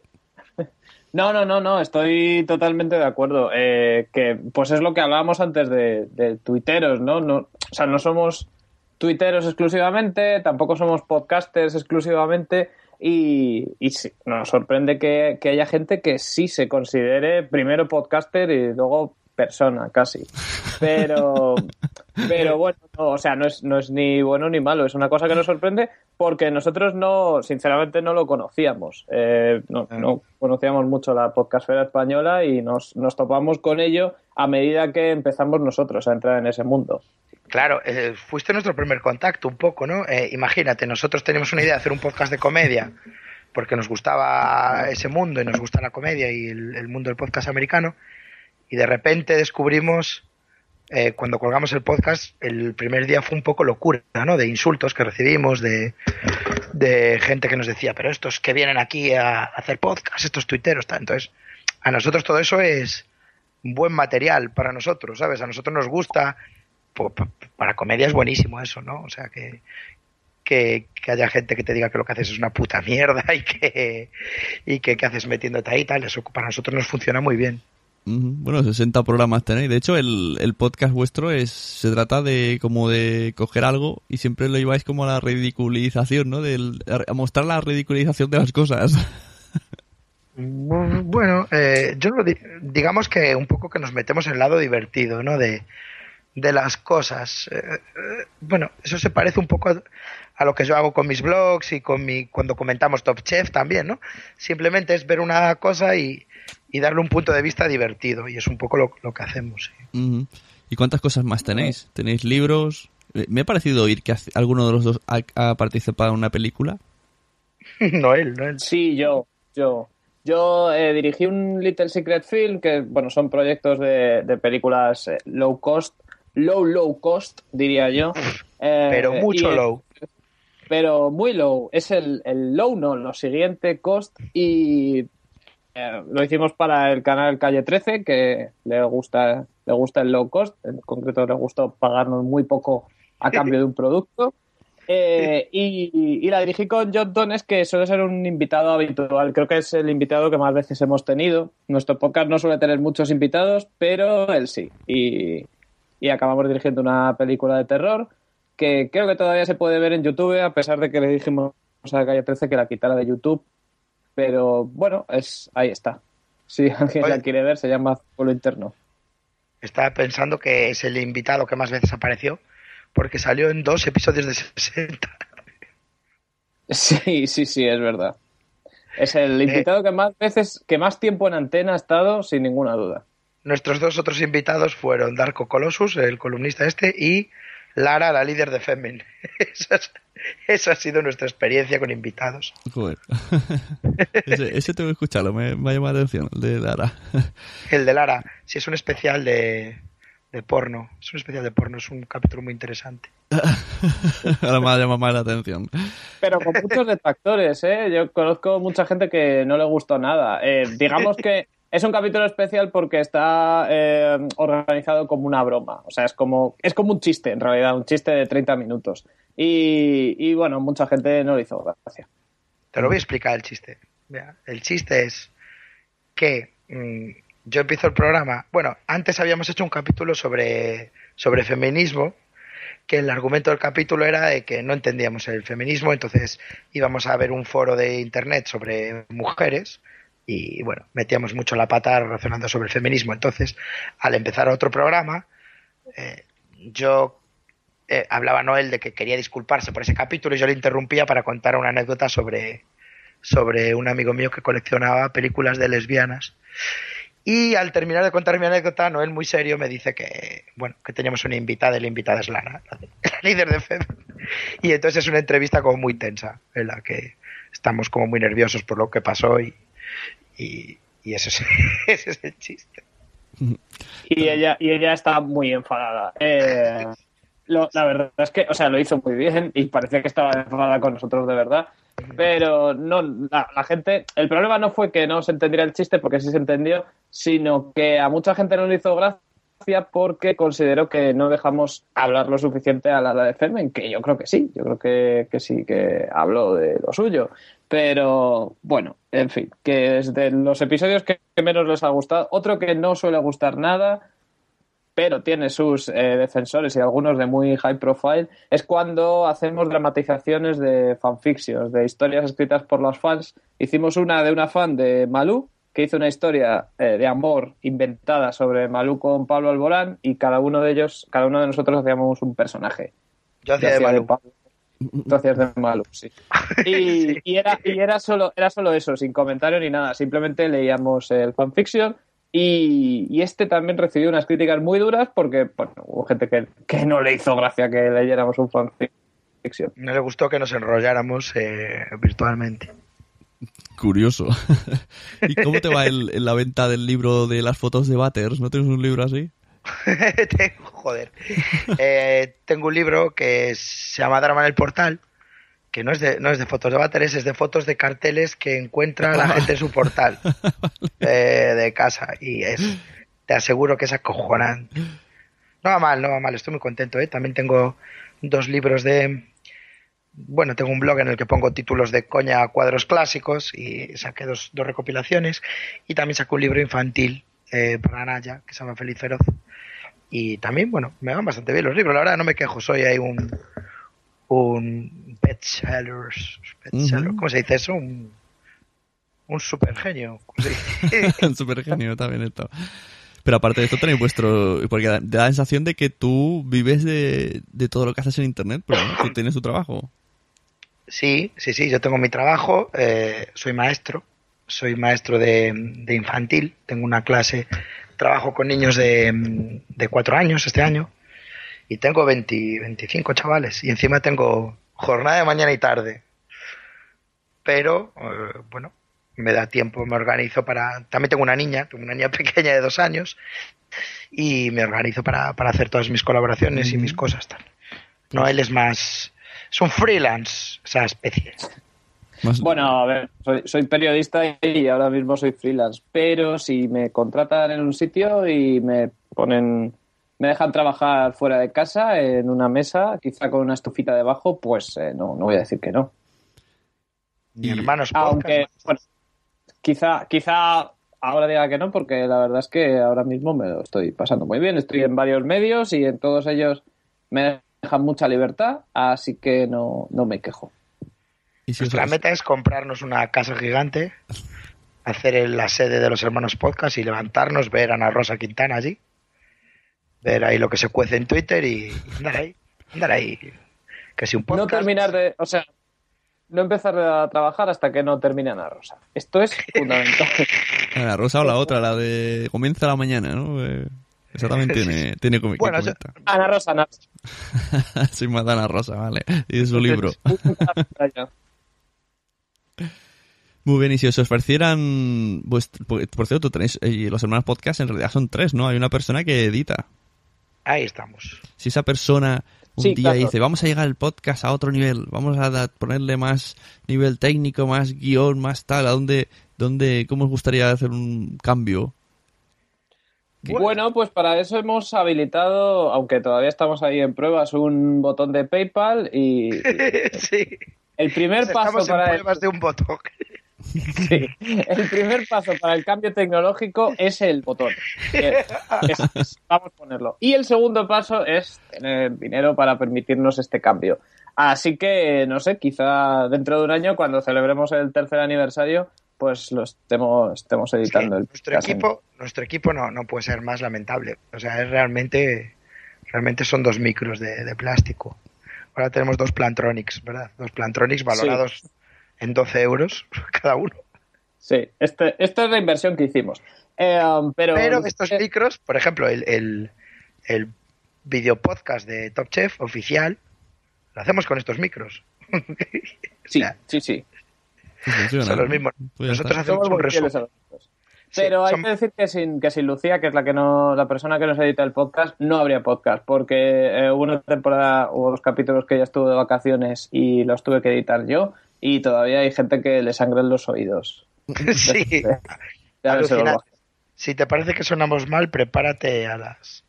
No, no, no, no, estoy totalmente de acuerdo. Eh, que pues es lo que hablábamos antes de, de tuiteros, ¿no? no o sea, no somos tuiteros exclusivamente, tampoco somos podcasters exclusivamente. Y, y sí, nos sorprende que, que haya gente que sí se considere primero podcaster y luego persona, casi. Pero, pero bueno, no, o sea, no es, no es ni bueno ni malo, es una cosa que nos sorprende porque nosotros no, sinceramente, no lo conocíamos. Eh, no, no conocíamos mucho la podcastfera española y nos, nos topamos con ello a medida que empezamos nosotros a entrar en ese mundo. Claro, eh, fuiste nuestro primer contacto un poco, ¿no? Eh, imagínate, nosotros teníamos una idea de hacer un podcast de comedia porque nos gustaba ese mundo y nos gusta la comedia y el, el mundo del podcast americano y de repente descubrimos eh, cuando colgamos el podcast el primer día fue un poco locura, ¿no? De insultos que recibimos, de, de gente que nos decía, pero estos que vienen aquí a hacer podcast, estos tuiteros, tal. Entonces, a nosotros todo eso es buen material para nosotros, ¿sabes? A nosotros nos gusta po- pa- para comedia es buenísimo eso, ¿no? O sea, que, que, haya gente que te diga que lo que haces es una puta mierda y que, y que, haces metiéndote ahí tal, eso para nosotros nos funciona muy bien. Bueno, 60 programas tenéis. De hecho, el, el podcast vuestro es se trata de como de coger algo y siempre lo lleváis como a la ridiculización, ¿no? A mostrar la ridiculización de las cosas. Bu- Bueno, eh, yo digamos que un poco que nos metemos en el lado divertido, ¿no? De, de las cosas. Eh, eh, bueno, eso se parece un poco a, a lo que yo hago con mis blogs y con mi cuando comentamos Top Chef también, ¿no? Simplemente es ver una cosa y, y darle un punto de vista divertido y es un poco lo, lo que hacemos. sí. ¿Y cuántas cosas más tenéis? ¿Tenéis libros? Eh, Me ha parecido oír que alguno de los dos ha, ha participado en una película. Noel, Noel. Sí, yo, yo. Yo eh, dirigí un Little Secret Film, que bueno, son proyectos de, de películas eh, low cost, low, low cost, diría yo. Eh, Pero mucho y, low. Pero muy low. Es el, el low, no, lo siguiente, cost. Y eh, lo hicimos para el canal Calle 13, que le gusta, le gusta el low cost. En concreto, le gustó pagarnos muy poco a cambio de un producto. Eh, y, y la dirigí con John Tones, que suele ser un invitado habitual. Creo que es el invitado que más veces hemos tenido. Nuestro podcast no suele tener muchos invitados, pero él sí. Y, y acabamos dirigiendo una película de terror que creo que todavía se puede ver en YouTube, a pesar de que le dijimos a Calle 13 que la quitara de YouTube. Pero bueno, es ahí está. Si alguien Oye. la quiere ver, se llama Pueblo Interno. Estaba pensando que es el invitado que más veces apareció, porque salió en dos episodios de 60. Sí, sí, sí, es verdad. Es el invitado que más veces, que más tiempo en antena ha estado, sin ninguna duda. Nuestros dos otros invitados fueron Darko Colossus, el columnista este, y Lara, la líder de Femin. Esa, es- esa ha sido nuestra experiencia con invitados. Joder. ese, ese tengo que escucharlo, me, me ha llamado la atención, el de Lara. El de Lara, sí, es un especial de, de porno. Es un especial de porno, es un capítulo muy interesante. Ahora me ha llamado más la atención. Pero con muchos detractores, ¿eh? Yo conozco mucha gente que no le gustó nada. Eh, digamos que es un capítulo especial porque está eh, organizado como una broma. O sea, es como, es como un chiste, en realidad, un chiste de 30 minutos. Y, y bueno, mucha gente no le hizo gracia. Te lo voy a explicar el chiste. El chiste es que mm, yo empiezo el programa. Bueno, antes habíamos hecho un capítulo sobre, sobre feminismo, que el argumento del capítulo era de que no entendíamos el feminismo, entonces íbamos a ver un foro de internet sobre mujeres y bueno, metíamos mucho la pata relacionando sobre el feminismo. Entonces, al empezar otro programa, eh, yo eh, hablaba Noel de que quería disculparse por ese capítulo y yo le interrumpía para contar una anécdota sobre, sobre un amigo mío que coleccionaba películas de lesbianas. Y al terminar de contar mi anécdota, Noel muy serio me dice que, bueno, que teníamos una invitada y la invitada es Lara, la, la líder de FED. Y entonces es una entrevista como muy tensa, en la que estamos como muy nerviosos por lo que pasó y, y, y ese, es, ese es el chiste. Y ella, y ella está muy enfadada. Eh, lo- la verdad es que, o sea, lo hizo muy bien y parecía que estaba enfadada con nosotros de verdad. Pero no, la, la gente, el problema no fue que no se entendiera el chiste, porque sí se entendió, sino que a mucha gente no le hizo gracia porque consideró que no dejamos hablar lo suficiente a la de Fermen, que yo creo que sí, yo creo que, que sí que habló de lo suyo. Pero bueno, en fin, que es de los episodios que menos les ha gustado. Otro que no suele gustar nada, pero tiene sus eh, defensores y algunos de muy high profile, es cuando hacemos dramatizaciones de fanfictions, de historias escritas por los fans. Hicimos una de una fan de Malú, que hizo una historia eh, de amor inventada sobre Malú con Pablo Alborán, y cada uno de ellos, cada uno de nosotros hacíamos un personaje. Yo hacía de Malú. Tú hacías de Malú, sí. Y, y era, y era, solo, era solo eso, sin comentario ni nada. Simplemente leíamos el fanfiction y, y este también recibió unas críticas muy duras porque bueno, hubo gente que, que no le hizo gracia que leyéramos un fanfiction. No le gustó que nos enrolláramos eh, virtualmente. Curioso. ¿Y cómo te va el- en la venta del libro de las fotos de Butters? ¿No tienes un libro así? tengo, joder. Eh, tengo un libro que se llama Drama en el Portal, que no es de, no es de fotos de váteres, es de fotos de carteles que encuentra la gente en su portal eh, de casa. Y es, te aseguro que es acojonante. No va mal, no va mal, estoy muy contento. ¿eh? También tengo dos libros de... Bueno, tengo un blog en el que pongo títulos de coña a cuadros clásicos y saqué dos, dos recopilaciones. Y también saqué un libro infantil eh, para Naya, que se llama Feliz Feroz. Y también, bueno, me van bastante bien los libros, la verdad, no me quejo, soy ahí un, un bestseller, bestseller, Ujú. ¿cómo se dice eso? Un, un super genio. ¿cómo se dice? Súper genio también esto. Pero aparte de esto tenéis vuestro... Porque da, da la sensación de que tú vives de, de todo lo que haces en Internet, pero no, tú tienes tu trabajo. Sí, sí, sí, yo tengo mi trabajo, eh, soy maestro, soy maestro de, de infantil, tengo una clase, trabajo con niños de, de cuatro años este año y tengo 20, 25 chavales y encima tengo jornada de mañana y tarde. Pero, eh, bueno, me da tiempo, me organizo para... También tengo una niña, tengo una niña pequeña de dos años y me organizo para, para hacer todas mis colaboraciones y mis cosas. Tal. No, él es más es un freelance, esa especie. Bueno, a ver, soy, soy periodista y ahora mismo soy freelance, pero si me contratan en un sitio y me ponen, me dejan trabajar fuera de casa en una mesa, quizá con una estufita debajo, pues eh, no, no voy a decir que no. Mi hermanos podcast, Aunque, bueno, quizá, quizá ahora diga que no, porque la verdad es que ahora mismo me lo estoy pasando muy bien. Estoy en varios medios y en todos ellos me dejan mucha libertad, así que no, no me quejo. y si Nuestra meta es comprarnos una casa gigante, hacer el- la sede de los hermanos podcast y levantarnos, ver a Ana Rosa Quintana allí, ver ahí lo que se cuece en Twitter y, andar ahí, andar ahí. Que si un podcast... No terminar de, o sea, no empezar a trabajar hasta que no termine Ana Rosa. Esto es fundamental. La rosa o la otra, la de comienza la mañana, ¿no? Eh, esa también tiene, tiene que Bueno, yo-. Ana Rosa, Ana Rosa. Soy Madana Rosa, vale. Y de su libro. Muy bien, y si os ofrecieran... vuest- por, cierto, tenéis... eh, los hermanos podcast en realidad son tres, ¿no? Hay una persona que edita. Ahí estamos. Si esa persona un Sí, día claro. dice, vamos a llegar el podcast a otro nivel, vamos a ponerle más nivel técnico, más guion, más tal, ¿a dónde, dónde, cómo os gustaría hacer un cambio? Bueno, pues para eso hemos habilitado, aunque todavía estamos ahí en pruebas, un botón de PayPal y sí. el primer paso en para el, pruebas de un botón. sí, el primer paso para el cambio tecnológico es el botón. Que es- es- vamos a ponerlo. Y el segundo paso es tener dinero para permitirnos este cambio. Así que, no sé, quizá dentro de un año, cuando celebremos el tercer aniversario, pues lo estemos, estemos Es que editando el nuestro equipo, nuestro equipo no, no puede ser más lamentable. O sea, es realmente, realmente son dos micros de, de plástico. Ahora tenemos dos Plantronics, ¿verdad? Dos Plantronics valorados en 12 euros cada uno. Sí, este, esta es la inversión que hicimos. Eh, pero, Pero estos eh, micros, por ejemplo, el, el, el video podcast de Top Chef oficial, lo hacemos con estos micros. sí, o sea, sí, sí. Sí, funciona. son los mismos. Pues Nosotros está. hacemos un resumen. Pero hay son- que decir que sin, que sin Lucía, que es la que no, la persona que nos edita el podcast, no habría podcast, porque eh, hubo una temporada, hubo dos capítulos que ella estuvo de vacaciones y los tuve que editar yo, y todavía hay gente que le sangran los oídos. sí. Si te parece que sonamos mal, prepárate a las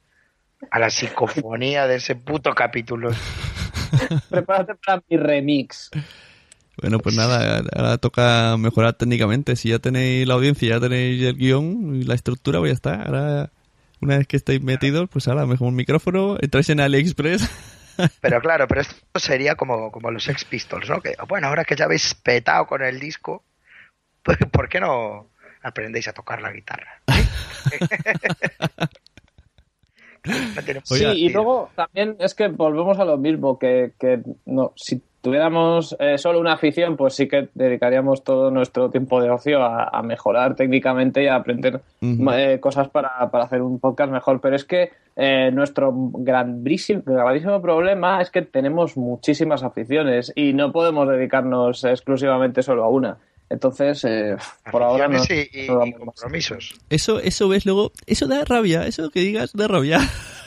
a la psicofonía de ese puto capítulo. Prepárate para mi remix. Bueno, pues nada, ahora toca mejorar técnicamente. Si ya tenéis la audiencia, ya tenéis el guion y la estructura, pues ya está. Ahora, una vez que estáis metidos, pues ahora mejor un micrófono, entráis en AliExpress. Pero claro, pero esto sería como, como los Sex Pistols, ¿no? Que bueno, ahora que ya habéis petado con el disco, pues ¿por qué no aprendéis a tocar la guitarra? Sí, y luego también es que volvemos a lo mismo, que, que no, si tuviéramos eh, solo una afición, pues sí que dedicaríamos todo nuestro tiempo de ocio a, a mejorar técnicamente y a aprender eh, cosas para, para hacer un podcast mejor. Pero es que eh, nuestro grandísimo, gravísimo problema es que tenemos muchísimas aficiones y no podemos dedicarnos exclusivamente solo a una. Entonces, eh, por ahora no. Y, y- compromisos. Eso, eso ves luego, eso da rabia, eso que digas da rabia.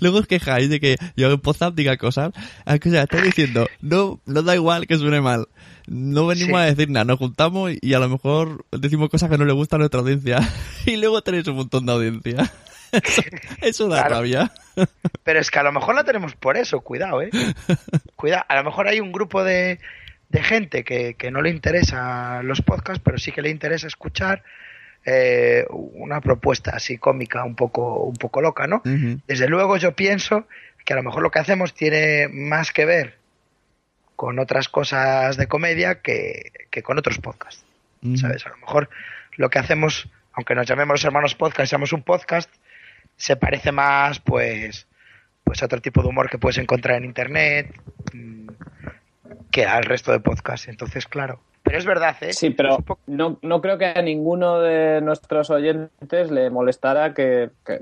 Luego os quejáis de que yo en WhatsApp diga cosas. Ah, O sea, estoy diciendo, no, no da igual que suene mal. No venimos Sí. a decir nada, nos juntamos y a lo mejor decimos cosas que no le gustan a nuestra audiencia. Y luego tenéis un montón de audiencia. Eso, eso da Claro. rabia. Pero es que a lo mejor la tenemos por eso, cuidado, ¿eh? Cuidado, a lo mejor hay un grupo de, de gente que, que no le interesa los podcasts, pero sí que le interesa escuchar eh, una propuesta así cómica, un poco, un poco loca, ¿no? Desde luego yo pienso que a lo mejor lo que hacemos tiene más que ver con otras cosas de comedia que, que con otros podcasts. ¿Sabes? A lo mejor lo que hacemos, aunque nos llamemos los hermanos podcast, seamos un podcast, se parece más, pues, pues a otro tipo de humor que puedes encontrar en internet mm, que al resto de podcasts. Entonces, claro. Pero es verdad, ¿eh? Sí, pero poco- no, no creo que a ninguno de nuestros oyentes le molestara que, que,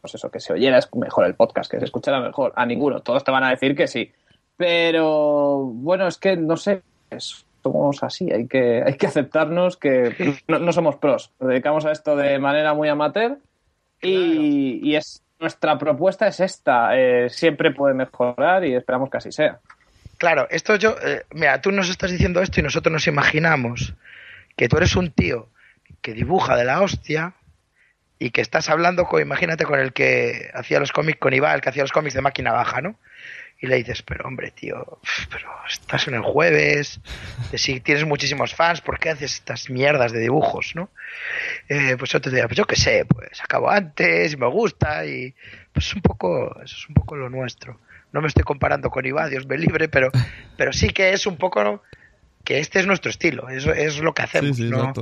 pues eso, que se oyera mejor el podcast, que se escuchara mejor. A ninguno. Todos te van a decir que sí. Pero bueno, es que no sé, somos así, hay que, hay que aceptarnos que no, no somos pros. Nos dedicamos a esto de manera muy amateur y, y es nuestra propuesta es esta. eh, siempre puede mejorar y esperamos que así sea. Claro, esto yo, eh, mira, tú nos estás diciendo esto y nosotros nos imaginamos que tú eres un tío que dibuja de la hostia y que estás hablando con, imagínate, con el que hacía los cómics, con Iba, el que hacía los cómics de máquina baja, ¿no? Y le dices, pero hombre, tío, pero estás en el jueves, si tienes muchísimos fans, ¿por qué haces estas mierdas de dibujos, no? Eh, pues yo te diría, pues yo qué sé, pues acabo antes y me gusta y pues es un poco, eso es un poco lo nuestro. No me estoy comparando con Iba, Dios me libre, pero, pero sí que es un poco ¿no? que este es nuestro estilo, es, es lo que hacemos. Sí, sí, ¿no?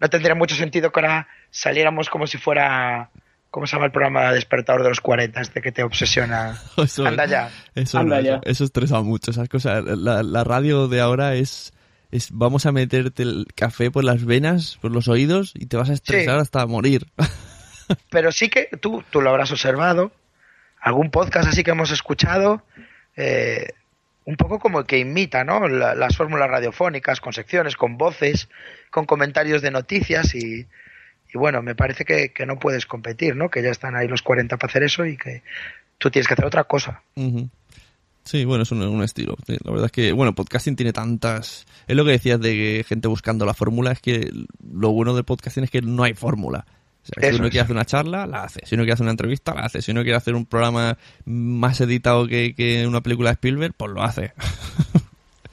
no tendría mucho sentido que ahora saliéramos como si fuera, ¿cómo se llama el programa despertador de los 40? Este que te obsesiona. Eso, Anda ya. Eso, Anda no, ya. eso, eso estresa mucho, esas cosas. La, la radio de ahora es, es vamos a meterte el café por las venas, por los oídos y te vas a estresar Sí. hasta morir. Pero sí que tú, tú lo habrás observado, algún podcast así que hemos escuchado, eh, un poco como que imita ¿no? La- las fórmulas radiofónicas, con secciones, con voces, con comentarios de noticias y, y bueno, me parece que, que no puedes competir, ¿no? que ya están ahí los 40 para hacer eso y que tú tienes que hacer otra cosa. Ujú. Sí, bueno, es un, un estilo. La verdad es que, bueno, podcasting tiene tantas... Es lo que decías de que gente buscando la fórmula, es que lo bueno del podcasting es que no hay fórmula. O sea, si uno es. quiere hacer una charla, la hace. Si uno quiere hacer una entrevista, la hace. Si uno quiere hacer un programa más editado que, que una película de Spielberg, pues lo hace.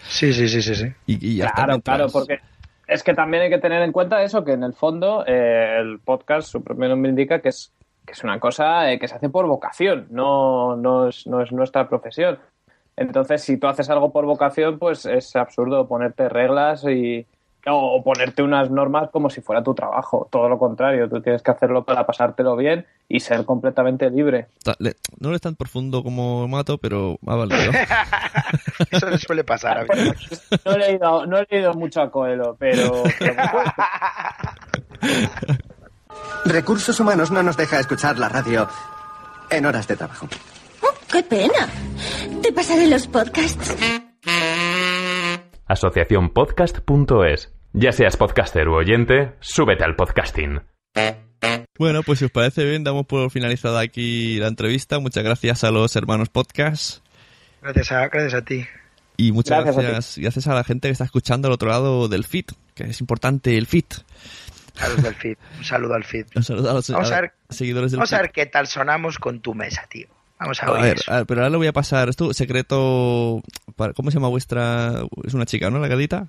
Sí, sí, sí, sí, sí. y, y ya está, Claro, claro, porque es que también hay que tener en cuenta eso, que en el fondo eh, el podcast, su propio nombre indica que es, que es una cosa eh, que se hace por vocación, no, no, es, no es nuestra profesión. Entonces, si tú haces algo por vocación, pues es absurdo ponerte reglas y o ponerte unas normas como si fuera tu trabajo. Todo lo contrario, tú tienes que hacerlo para pasártelo bien y ser completamente libre. No es tan profundo como Mato, pero ha valido. Eso le suele pasar a mí. No he leído, no he leído mucho a Coelho, pero, pero Recursos Humanos no nos deja escuchar la radio en horas de trabajo. Oh, ¡Qué pena! Te pasaré los podcasts. Asociaciónpodcast.es. Ya seas podcaster u oyente, súbete al podcasting. Bueno, pues si os parece bien, damos por finalizada aquí la entrevista. Muchas gracias a los hermanos podcast. Gracias a, gracias a ti. Y muchas Gracias a ti. gracias, gracias a la gente que está escuchando al otro lado del feed, que es importante el feed. A los del feed. Un saludo al feed. Un saludo a los Vamos a ver- seguidores del Vamos a ver qué tal sonamos con tu mesa, tío. Vamos a, A oír ver, eso. a ver, pero ahora le voy a pasar esto, secreto... para- ¿Cómo se llama vuestra...? Es una chica, ¿no? La gatita.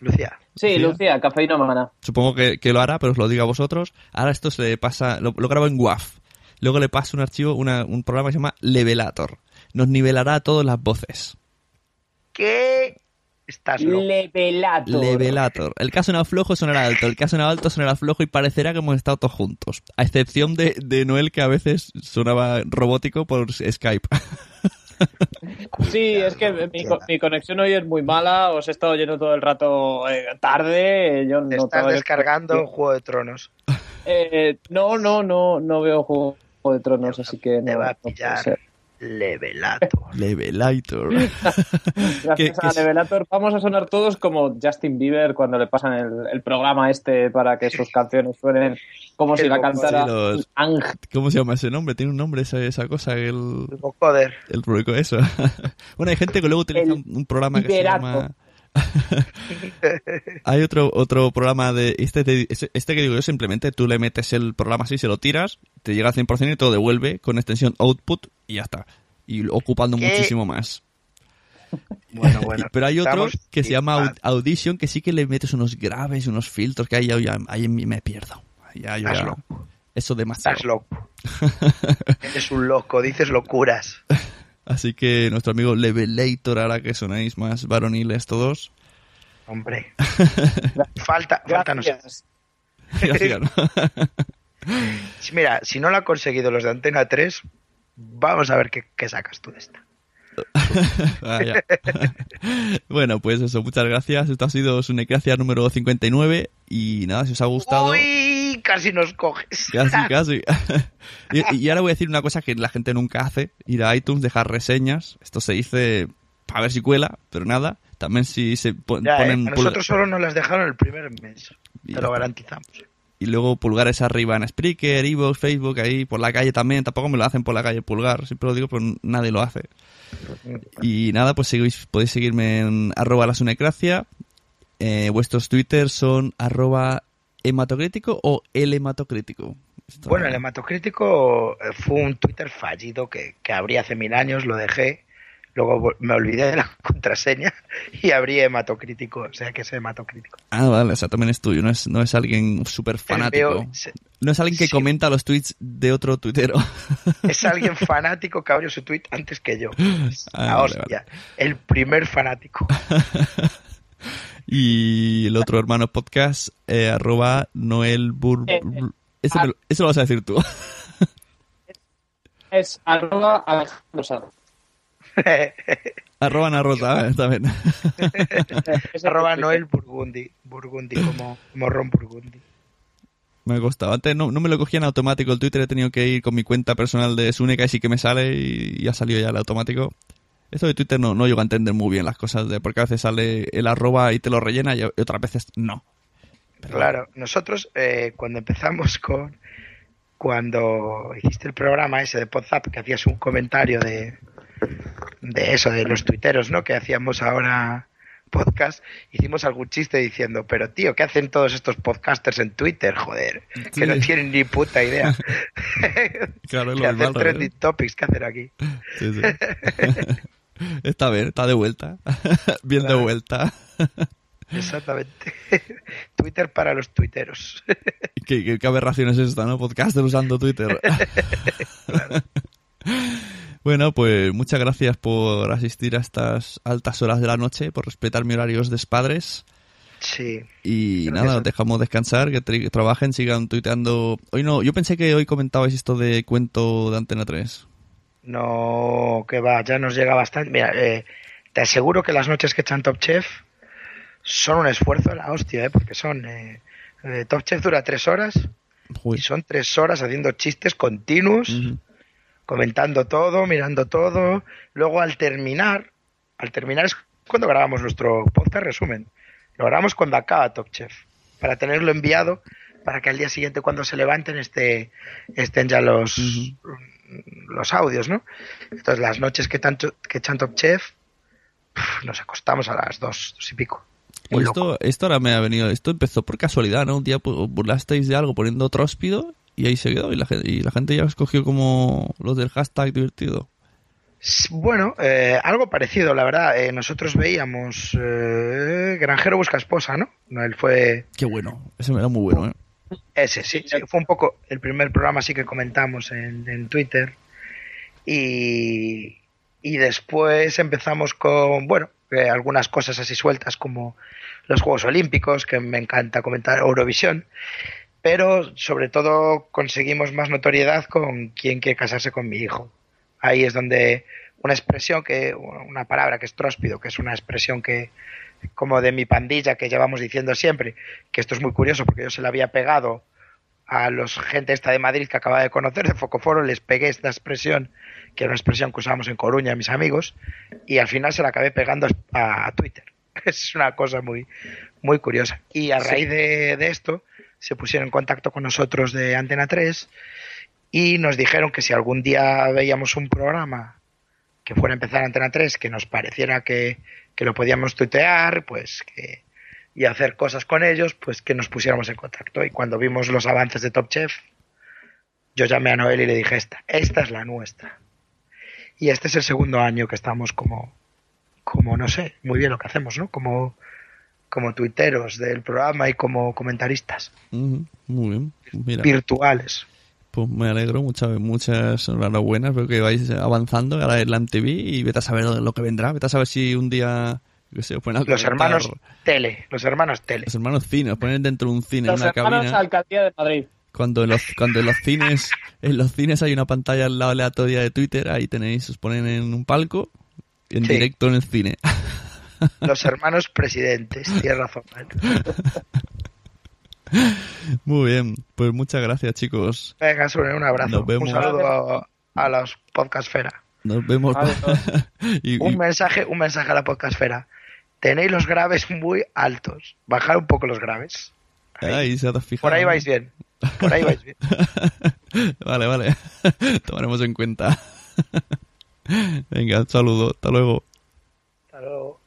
Lucía. sí, Lucía, cafeína humana. Supongo que, que lo hará, pero os lo digo a vosotros. Ahora esto se le pasa... Lo, lo grabo en WAV. Luego le paso un archivo, una- un programa que se llama Levelator. Nos nivelará a todas las voces. ¿Qué? Estás loco. Levelator. Levelator. El caso en flojo sonará alto, el caso en alto sonará flojo y parecerá que hemos estado todos juntos. A excepción de, de Noel que a veces sonaba robótico por Skype. Sí, es que mi, mi conexión hoy es muy mala. Os he estado oyendo todo el rato eh, tarde. Yo Te no estás descargando Juego de Tronos. Eh, no, no, no, no veo Juego de Tronos, así que no, va a pillar. Levelator. Levelator. Gracias Que- a Levelator vamos a sonar todos como Justin Bieber cuando le pasan el, el programa este para que sus canciones suenen como si la cantara sí, los- Ángel. ¿Cómo se llama ese nombre? Tiene un nombre esa, esa cosa, el, El vocoder. el público eso. bueno, hay gente que luego utiliza El un, un programa que se llama... hay otro otro programa de este, te- este que digo yo simplemente tú le metes el programa así se lo tiras te llega al 100% y te lo devuelve con extensión output y ya está y ocupando ¿Qué? muchísimo más Bueno, bueno. pero hay otro que se llama Audition que sí que le metes unos graves unos filtros que ahí, ya- ahí en mí me pierdo Ya, yo Estás ya- loco. eso demasiado Estás loco. Eres un loco, dices locuras. Así que nuestro amigo Levelator hará que sonáis más varoniles todos Hombre. Falta, falta. Mira, si no lo han conseguido los de Antena 3, vamos a ver qué, qué sacas tú de esta. Bueno, pues eso, muchas gracias. Esto ha sido su necracia número 59. Y nada, si os ha gustado. Uy, casi nos coges. Casi, casi. y, y ahora voy a decir una cosa que la gente nunca hace: ir a iTunes, dejar reseñas. Esto se dice para ver si cuela, pero nada. También si se pon- Ya, eh, ponen. a nosotros solo nos las dejaron el primer mes. Y Te lo garantizamos. y luego pulgares arriba en Spreaker, Evox, Facebook, ahí por la calle también. Tampoco me lo hacen por la calle pulgar, siempre lo digo, pero nadie lo hace. Y nada, pues seguís, podéis seguirme en arroba la sunecracia. Eh, vuestros twitters son arroba hematocrítico o el hematocrítico. Esto- Bueno, el hematocrítico eh, fue un Twitter fallido que, que abrí hace mil años, lo dejé, luego me olvidé de la contraseña y abrí hematocrítico, o sea que es hematocrítico. Ah, vale, o sea, también es tuyo, no es, no es alguien súper fanático. No es alguien que Sí. comenta los tweets de otro tuitero. Es alguien fanático que abrió su tweet antes que yo. Ah, vale, hostia, el primer fanático. y el otro hermano podcast, eh, arroba Noel Bur... Eh, eh, ah. me lo- eso lo vas a decir tú. Es arroba Alejandro Sanz. arroba Narrota, eh, también. Es arroba Noel Burgundy, Burgundy como morrón Burgundy. me ha costado. Antes no, no me lo cogía en automático el Twitter, he tenido que ir con mi cuenta personal de Suneca y sí que me sale y, y ha salido ya el automático. Esto de Twitter no, no llego a entender muy bien las cosas, de porque a veces sale el arroba y te lo rellena y otras veces no. Claro, nosotros eh, cuando empezamos con, cuando hiciste el programa ese de WhatsApp, que hacías un comentario de, de eso, de los tuiteros, ¿no? Que hacíamos ahora podcast, hicimos algún chiste diciendo, pero tío, ¿qué hacen todos estos podcasters en Twitter? Joder, Sí. que no tienen ni puta idea. Claro, que hacen ¿eh? trending topics, ¿qué hacen aquí? Sí, sí. está bien, está de vuelta. bien de vuelta. Exactamente. Twitter para los tuiteros. ¿Qué, qué, qué aberración es esta, ¿no? Podcaster usando Twitter. bueno, pues muchas gracias por asistir a estas altas horas de la noche, por respetar mi horarios de padres. Sí. Y Gracias nada, dejamos descansar, que trabajen, sigan tuiteando. Hoy no, yo pensé que hoy comentabais esto de cuento de Antena 3. No, que va, ya nos llega bastante. Mira, eh, te aseguro que las noches que echan Top Chef son un esfuerzo de la hostia, ¿eh? porque son. eh, eh, Top Chef dura tres horas Uy. y son tres horas haciendo chistes continuos, comentando todo, mirando todo. Luego al terminar, al terminar es cuando grabamos nuestro podcast resumen. Lo grabamos cuando acaba Top Chef, para tenerlo enviado, para que al día siguiente cuando se levanten esté, estén ya los, los audios, ¿no? Entonces las noches que, tanto, que Top Chef, nos acostamos a las dos, dos y pico. Muy loco. Esto, esto ahora me ha venido, esto empezó por casualidad, ¿no? Un día burlasteis de algo poniendo tróspido y ahí se quedó y la, gente, y la gente ya os cogió como los del hashtag divertido. Bueno, eh, algo parecido, la verdad. Eh, nosotros veíamos eh, Granjero busca esposa, ¿no? No, él fue Qué bueno, ese era muy bueno, ¿eh? Ese, sí, sí, fue un poco el primer programa sí que comentamos en, en Twitter. Y, y después empezamos con, bueno, eh, algunas cosas así sueltas como los Juegos Olímpicos, que me encanta comentar, Eurovisión. Pero sobre todo conseguimos más notoriedad con quién quiere casarse con mi hijo. Ahí es donde una expresión que, una palabra que es tróspido, que es una expresión que, como de mi pandilla que llevamos diciendo siempre, que esto es muy curioso porque yo se la había pegado a los gente esta de Madrid que acababa de conocer de Focoforo, les pegué esta expresión, que era una expresión que usábamos en Coruña, mis amigos, y al final se la acabé pegando a, a Twitter. Es una cosa muy, muy curiosa. Y a raíz de, de esto se pusieron en contacto con nosotros de Antena 3 y nos dijeron que si algún día veíamos un programa que fuera a empezar Antena 3, que nos pareciera que, que lo podíamos tuitear, pues que y hacer cosas con ellos, pues que nos pusiéramos en contacto. Y cuando vimos los avances de Top Chef, yo llamé a Noel y le dije, esta, esta es la nuestra. Y este es el segundo año que estamos como, como no sé, muy bien lo que hacemos, ¿no? Como, como tuiteros del programa y como comentaristas Muy bien, mira. virtuales. Pues me alegro, muchas, muchas enhorabuenas, veo que vais avanzando, ahora es la MTV y vete a saber lo que vendrá, vete a saber si un día, sé, Los hermanos tele, los hermanos tele. Los hermanos cine, os ponen dentro de un cine, Los en una hermanos cabina. Alcaldía de Madrid. Cuando en los, cuando en los cines, en los cines hay una pantalla al lado aleatoria de Twitter, ahí tenéis, os ponen en un palco, en Sí. directo en el cine. Los hermanos presidentes, tienes razón. Muy bien, pues muchas gracias chicos. Venga, Sune, un abrazo. Nos vemos. Un saludo a, a los podcastfera. Nos vemos. Adiós. y, y- Un mensaje, un mensaje a la podcastfera. Tenéis los graves muy altos. Bajar un poco los graves. Ahí se ha fijado. Por ahí vais bien. Por ahí vais bien. vale, vale. Tomaremos en cuenta. Venga, un saludo. Hasta luego. Hasta luego.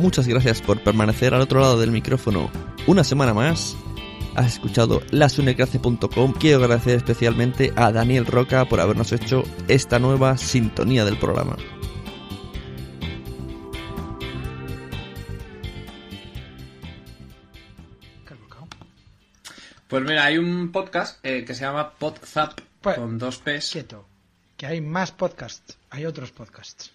Muchas gracias por permanecer al otro lado del micrófono una semana más. Has escuchado lasunecracia.com. Quiero agradecer especialmente a Daniel Roca por habernos hecho esta nueva sintonía del programa. Pues mira, hay un podcast eh, que se llama Podzap Pues- con dos P's. Quieto. Que hay más podcasts. Hay otros podcasts.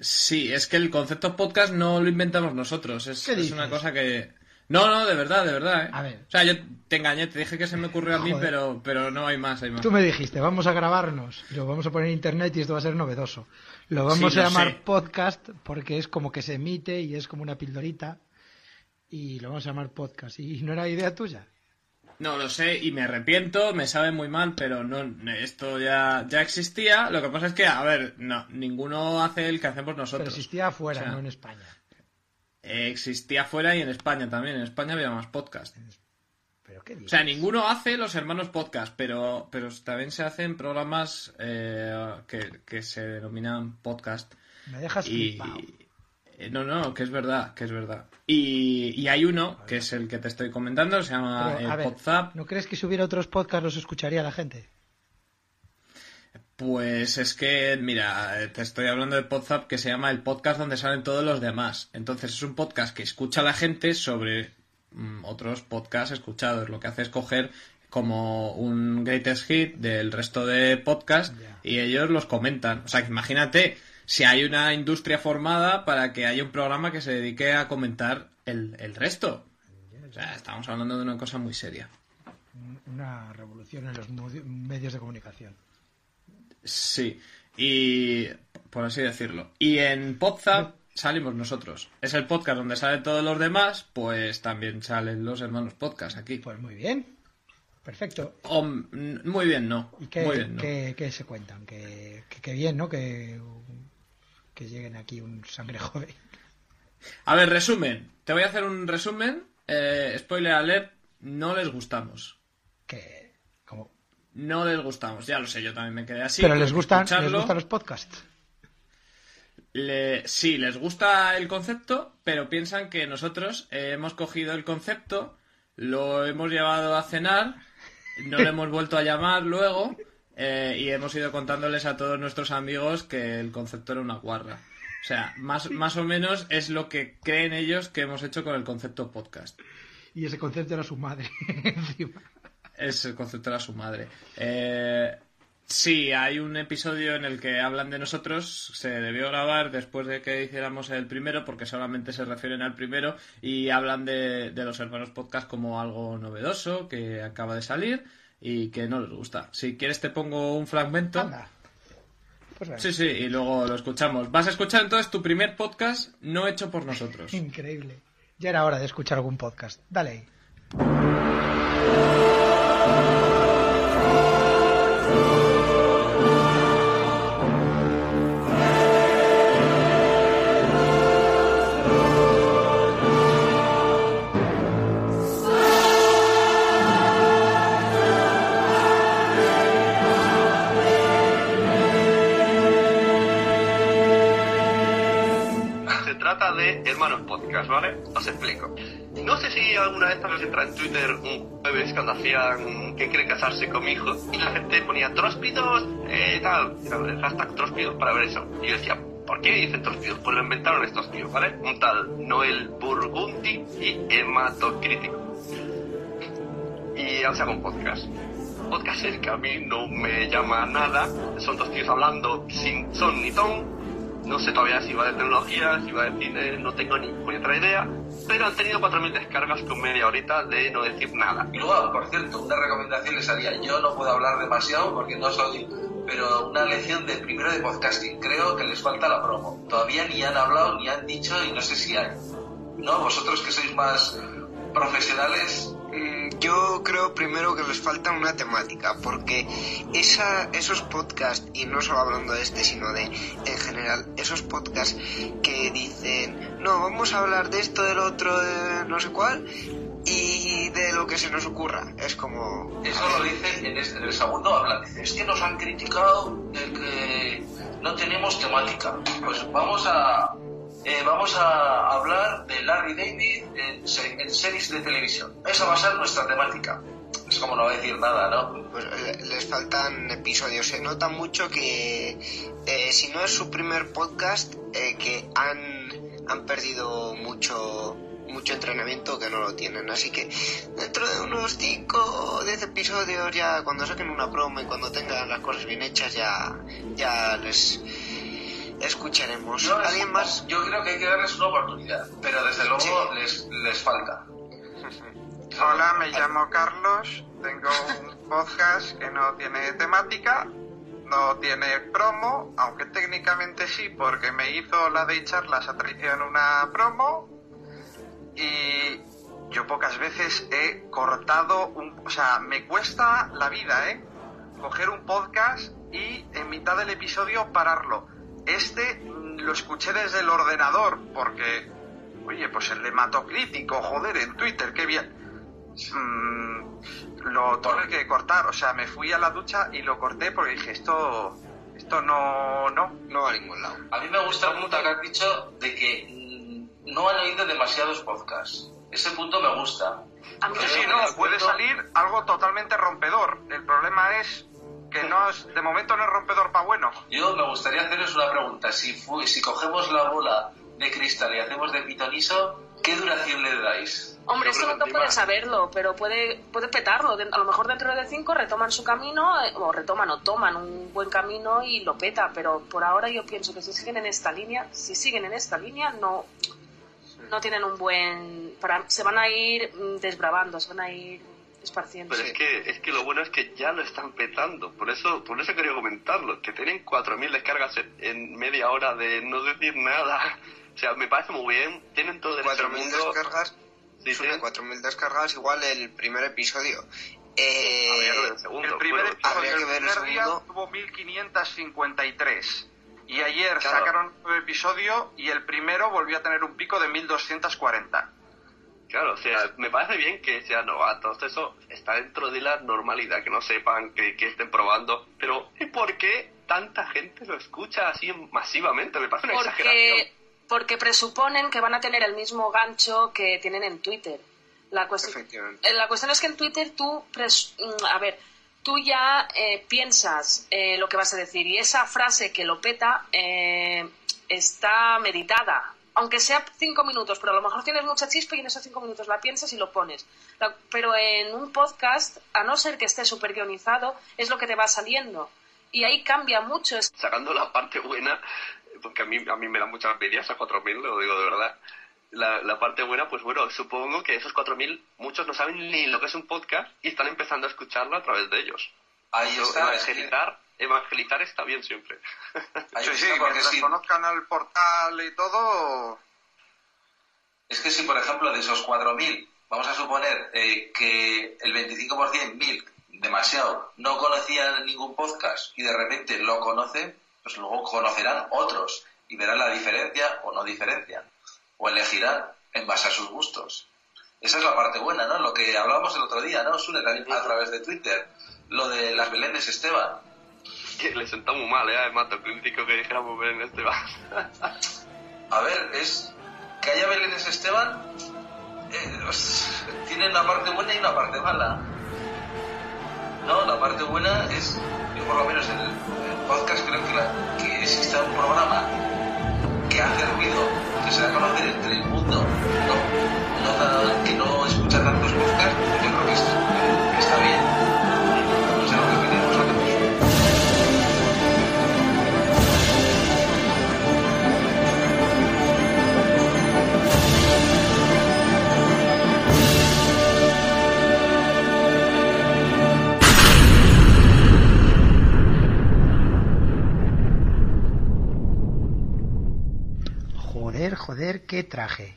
Sí, es que el concepto podcast no lo inventamos nosotros. Es, ¿Qué es una cosa que. No, no, de verdad, de verdad. ¿eh? A ver. O sea, yo te engañé, te dije que se me ocurrió a mí, Joder. pero, pero no hay más, hay más. Tú me dijiste, vamos a grabarnos, lo vamos a poner en internet y esto va a ser novedoso. Lo vamos Sí, a llamar sé. podcast porque es como que se emite y es como una pildorita. Y lo vamos a llamar podcast. Y no era idea tuya. No, lo sé y me arrepiento, me sabe muy mal, pero no, esto ya, ya existía. Lo que pasa es que, a ver, no, ninguno hace el que hacemos nosotros. Pero existía afuera, O sea, no en España. Existía fuera y en España también. En España había más podcast. ¿Pero qué O sea, ninguno hace los hermanos podcast, pero, pero también se hacen programas eh, que, que se denominan podcast. Me dejas Y, flipado. Eh, no, no, que es verdad, que es verdad. Y, y hay uno, que es el que te estoy comentando, se llama Pero, a el ver, Podzap. ¿no crees que si hubiera otros podcasts los escucharía la gente? Pues es que, mira, eh, te estoy hablando de Podzap que se llama el podcast donde salen todos los demás. Entonces es un podcast que escucha la gente sobre mm, otros podcasts escuchados. Lo que hace es coger como un greatest hit del resto de podcasts y ellos los comentan. O sea, que imagínate si hay una industria formada para que haya un programa que se dedique a comentar el, el resto. O sea, estamos hablando de una cosa muy seria. Una revolución en los medios de comunicación. Sí, y por así decirlo. Y en Podzap salimos nosotros. Es el podcast donde salen todos los demás, pues también salen los hermanos podcast aquí. Pues muy bien. Perfecto. Oh, muy bien, no. ¿Y qué, Muy bien, no. qué- qué se cuentan? Que bien, ¿no? Que, que lleguen aquí un sangre joven. A ver, resumen. Te voy a hacer un resumen. Eh, spoiler alert, no les gustamos. Que, como... No les gustamos, ya lo sé, yo también me quedé así. Pero les gustan, les gustan los podcasts. Le- sí, les gusta el concepto, pero piensan que nosotros eh, hemos cogido el concepto, lo hemos llevado a cenar, no le hemos vuelto a llamar luego eh, y hemos ido contándoles a todos nuestros amigos que el concepto era una guarra. O sea, más, más o menos es lo que creen ellos que hemos hecho con el concepto podcast. Y ese concepto era su madre. encima. Es el concepto de su madre. Eh, sí, hay un episodio en el que hablan de nosotros. Se debió grabar después de que hiciéramos el primero, porque solamente se refieren al primero. Y hablan de, de los hermanos podcast como algo novedoso que acaba de salir y que no les gusta. Si quieres, te pongo un fragmento. Anda. Pues. Sí, sí, y luego lo escuchamos. Vas a escuchar entonces tu primer podcast no hecho por nosotros. Increíble. Ya era hora de escuchar algún podcast. Dale ahí. Hermanos Podcast, ¿vale? Os explico. No sé si alguna vez habéis entrado en Twitter un jueves cuando hacían que quiere casarse con mi hijo y la gente ponía tróspidos, eh, tal, el hashtag tróspidos para ver eso. Y yo decía, ¿por qué dicen tróspidos? Pues lo inventaron estos tíos, ¿vale? Un tal Noel Burgundy y Hematocrítico. Y han sacado un podcast. Podcast es que a mí no me llama nada. Son dos tíos hablando sin son ni ton. No sé todavía si va de tecnología, si va de cine, no tengo ni otra idea. Pero han tenido 4.000 descargas con media horita de no decir nada. Y luego, por cierto, una recomendación les haría. Yo no puedo hablar demasiado porque no soy. Pero una lección de primero de podcasting. Creo que les falta la promo. Todavía ni han hablado ni han dicho y no sé si hay. ¿No? Vosotros que sois más profesionales, Yo creo primero que les falta una temática, porque esa, esos podcasts, y no solo hablando de este, sino de en general, esos podcasts que dicen, no, vamos a hablar de esto, del otro, de no sé cuál, y de lo que se nos ocurra. Es como... Eso lo dicen en, este- en el segundo hablan. Es que nos han criticado de que no tenemos temática. Pues vamos a eh, vamos a hablar de Larry David en, en series de televisión. Esa va a ser nuestra temática. Es como no decir nada, ¿no? Pues eh, les faltan episodios. Se nota mucho que eh, si no es su primer podcast, eh, que han, han perdido mucho mucho entrenamiento que no lo tienen. Así que dentro de unos 5 o 10 episodios, ya cuando saquen una promo y cuando tengan las cosas bien hechas, ya, ya les escucharemos. Yo, ¿Alguien más? Yo creo que hay que darles una oportunidad, pero desde luego les, les falta. Hola, me llamo Carlos, tengo un podcast que no tiene temática, no tiene promo, aunque técnicamente sí, porque me hizo la de charlas a traición una promo y yo pocas veces he cortado un... O sea, me cuesta la vida, ¿eh? Coger un podcast y en mitad del episodio pararlo. Este lo escuché desde el ordenador porque, oye, pues el hematocrítico, joder, en Twitter, qué bien. Mm, lo tuve que cortar, o sea, me fui a la ducha y lo corté porque dije, esto, esto no, no. No va a ningún lado. A mí me gusta mucho que has dicho de que mm, no han oído demasiados podcasts. Ese punto me gusta. Sí, sí, no, puede salir algo totalmente rompedor. El problema es que no es, de momento no es rompedor para bueno. Yo me gustaría haceros una pregunta. Si, fu- si cogemos la bola de cristal y hacemos de pitoniso, ¿qué duración le dais? Hombre, esto no puede saberlo, pero puede, puede petarlo. A lo mejor dentro de cinco retoman su camino, eh, o retoman o toman un buen camino y lo peta. Pero por ahora yo pienso que si siguen en esta línea, si siguen en esta línea, no, no tienen un buen. Para, se van a ir mm, desbravando, se van a ir esparciendo. Pero es que, es que lo bueno es que ya lo están petando. Por eso, por eso quería comentarlo. Que tienen 4.000 descargas en, en media hora de no decir nada. O sea, me parece muy bien. Tienen todo el derecho del 4.000 mundo. descargas. Sí, tienen- 4.000 descargas igual el primer episodio. Eh, Habría que ver el segundo. El primer Bueno, episodio el primer día tuvo 1553. Y ayer Claro. sacaron un nuevo episodio y el primero volvió a tener un pico de 1240. Claro, o sea, me parece bien que sean novatos, eso está dentro de la normalidad, que no sepan, que, que estén probando, pero ¿y por qué tanta gente lo escucha así masivamente? Me parece una exageración. porque, porque presuponen que van a tener el mismo gancho que tienen en Twitter. La cuestión, Efectivamente. eh, la cuestión es que en Twitter tú, pres- mm, a ver, tú ya eh, piensas eh, lo que vas a decir y esa frase que lo peta eh, está meditada. Aunque sea cinco minutos, pero a lo mejor tienes mucha chispa y en esos cinco minutos la piensas y lo pones. La- pero en un podcast, a no ser que esté súper guionizado, es lo que te va saliendo. Y ahí cambia mucho. Sacando la parte buena, porque a mí, a mí me da mucha envidia esas 4.000, lo digo de verdad. La, la parte buena, pues bueno, supongo que esos 4.000, muchos no saben ni lo que es un podcast y están empezando a escucharlo a través de ellos. Ahí Eso, está, es que- evangelizar, evangelizar está bien siempre. Ahí sí, sí, porque si- conozcan al portal y todo... Es que si, por ejemplo, de esos 4.000, vamos a suponer eh, que el 25%, 1.000, demasiado, no conocían ningún podcast y de repente lo conocen, pues luego conocerán otros y verán la diferencia o no diferencia, o elegirán en base a sus gustos. Esa es la parte buena, ¿no? Lo que hablábamos el otro día, ¿no? Sune también a través de Twitter, lo de las Belénes Esteban. Que le sentó muy mal, ¿eh? Además, crítico que dijéramos Belén Esteban. A ver, es que haya Belénes Esteban eh, pues, tiene una parte buena y una parte mala. No, la parte buena es, yo por lo menos en el, el podcast creo que, la- que exista un programa que hace ruido, que se da a conocer entre el mundo, no, no que no escucha tantos podcasts, Joder, qué traje.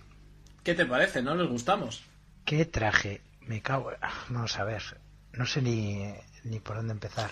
¿Qué te parece? ¿No nos gustamos? Qué traje. Me cago. Vamos a ver. No sé ni, ni por dónde empezar.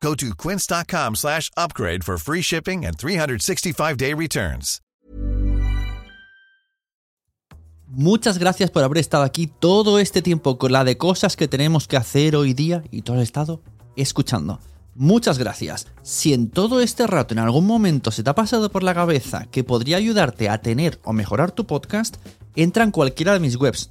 Go to quince.com slash upgrade for free shipping and 365-day returns. Muchas gracias por haber estado aquí todo este tiempo con la de cosas que tenemos que hacer hoy día y todo el estado escuchando. Muchas gracias. Si en todo este rato en algún momento se te ha pasado por la cabeza que podría ayudarte a tener o mejorar tu podcast, entra en cualquiera de mis webs.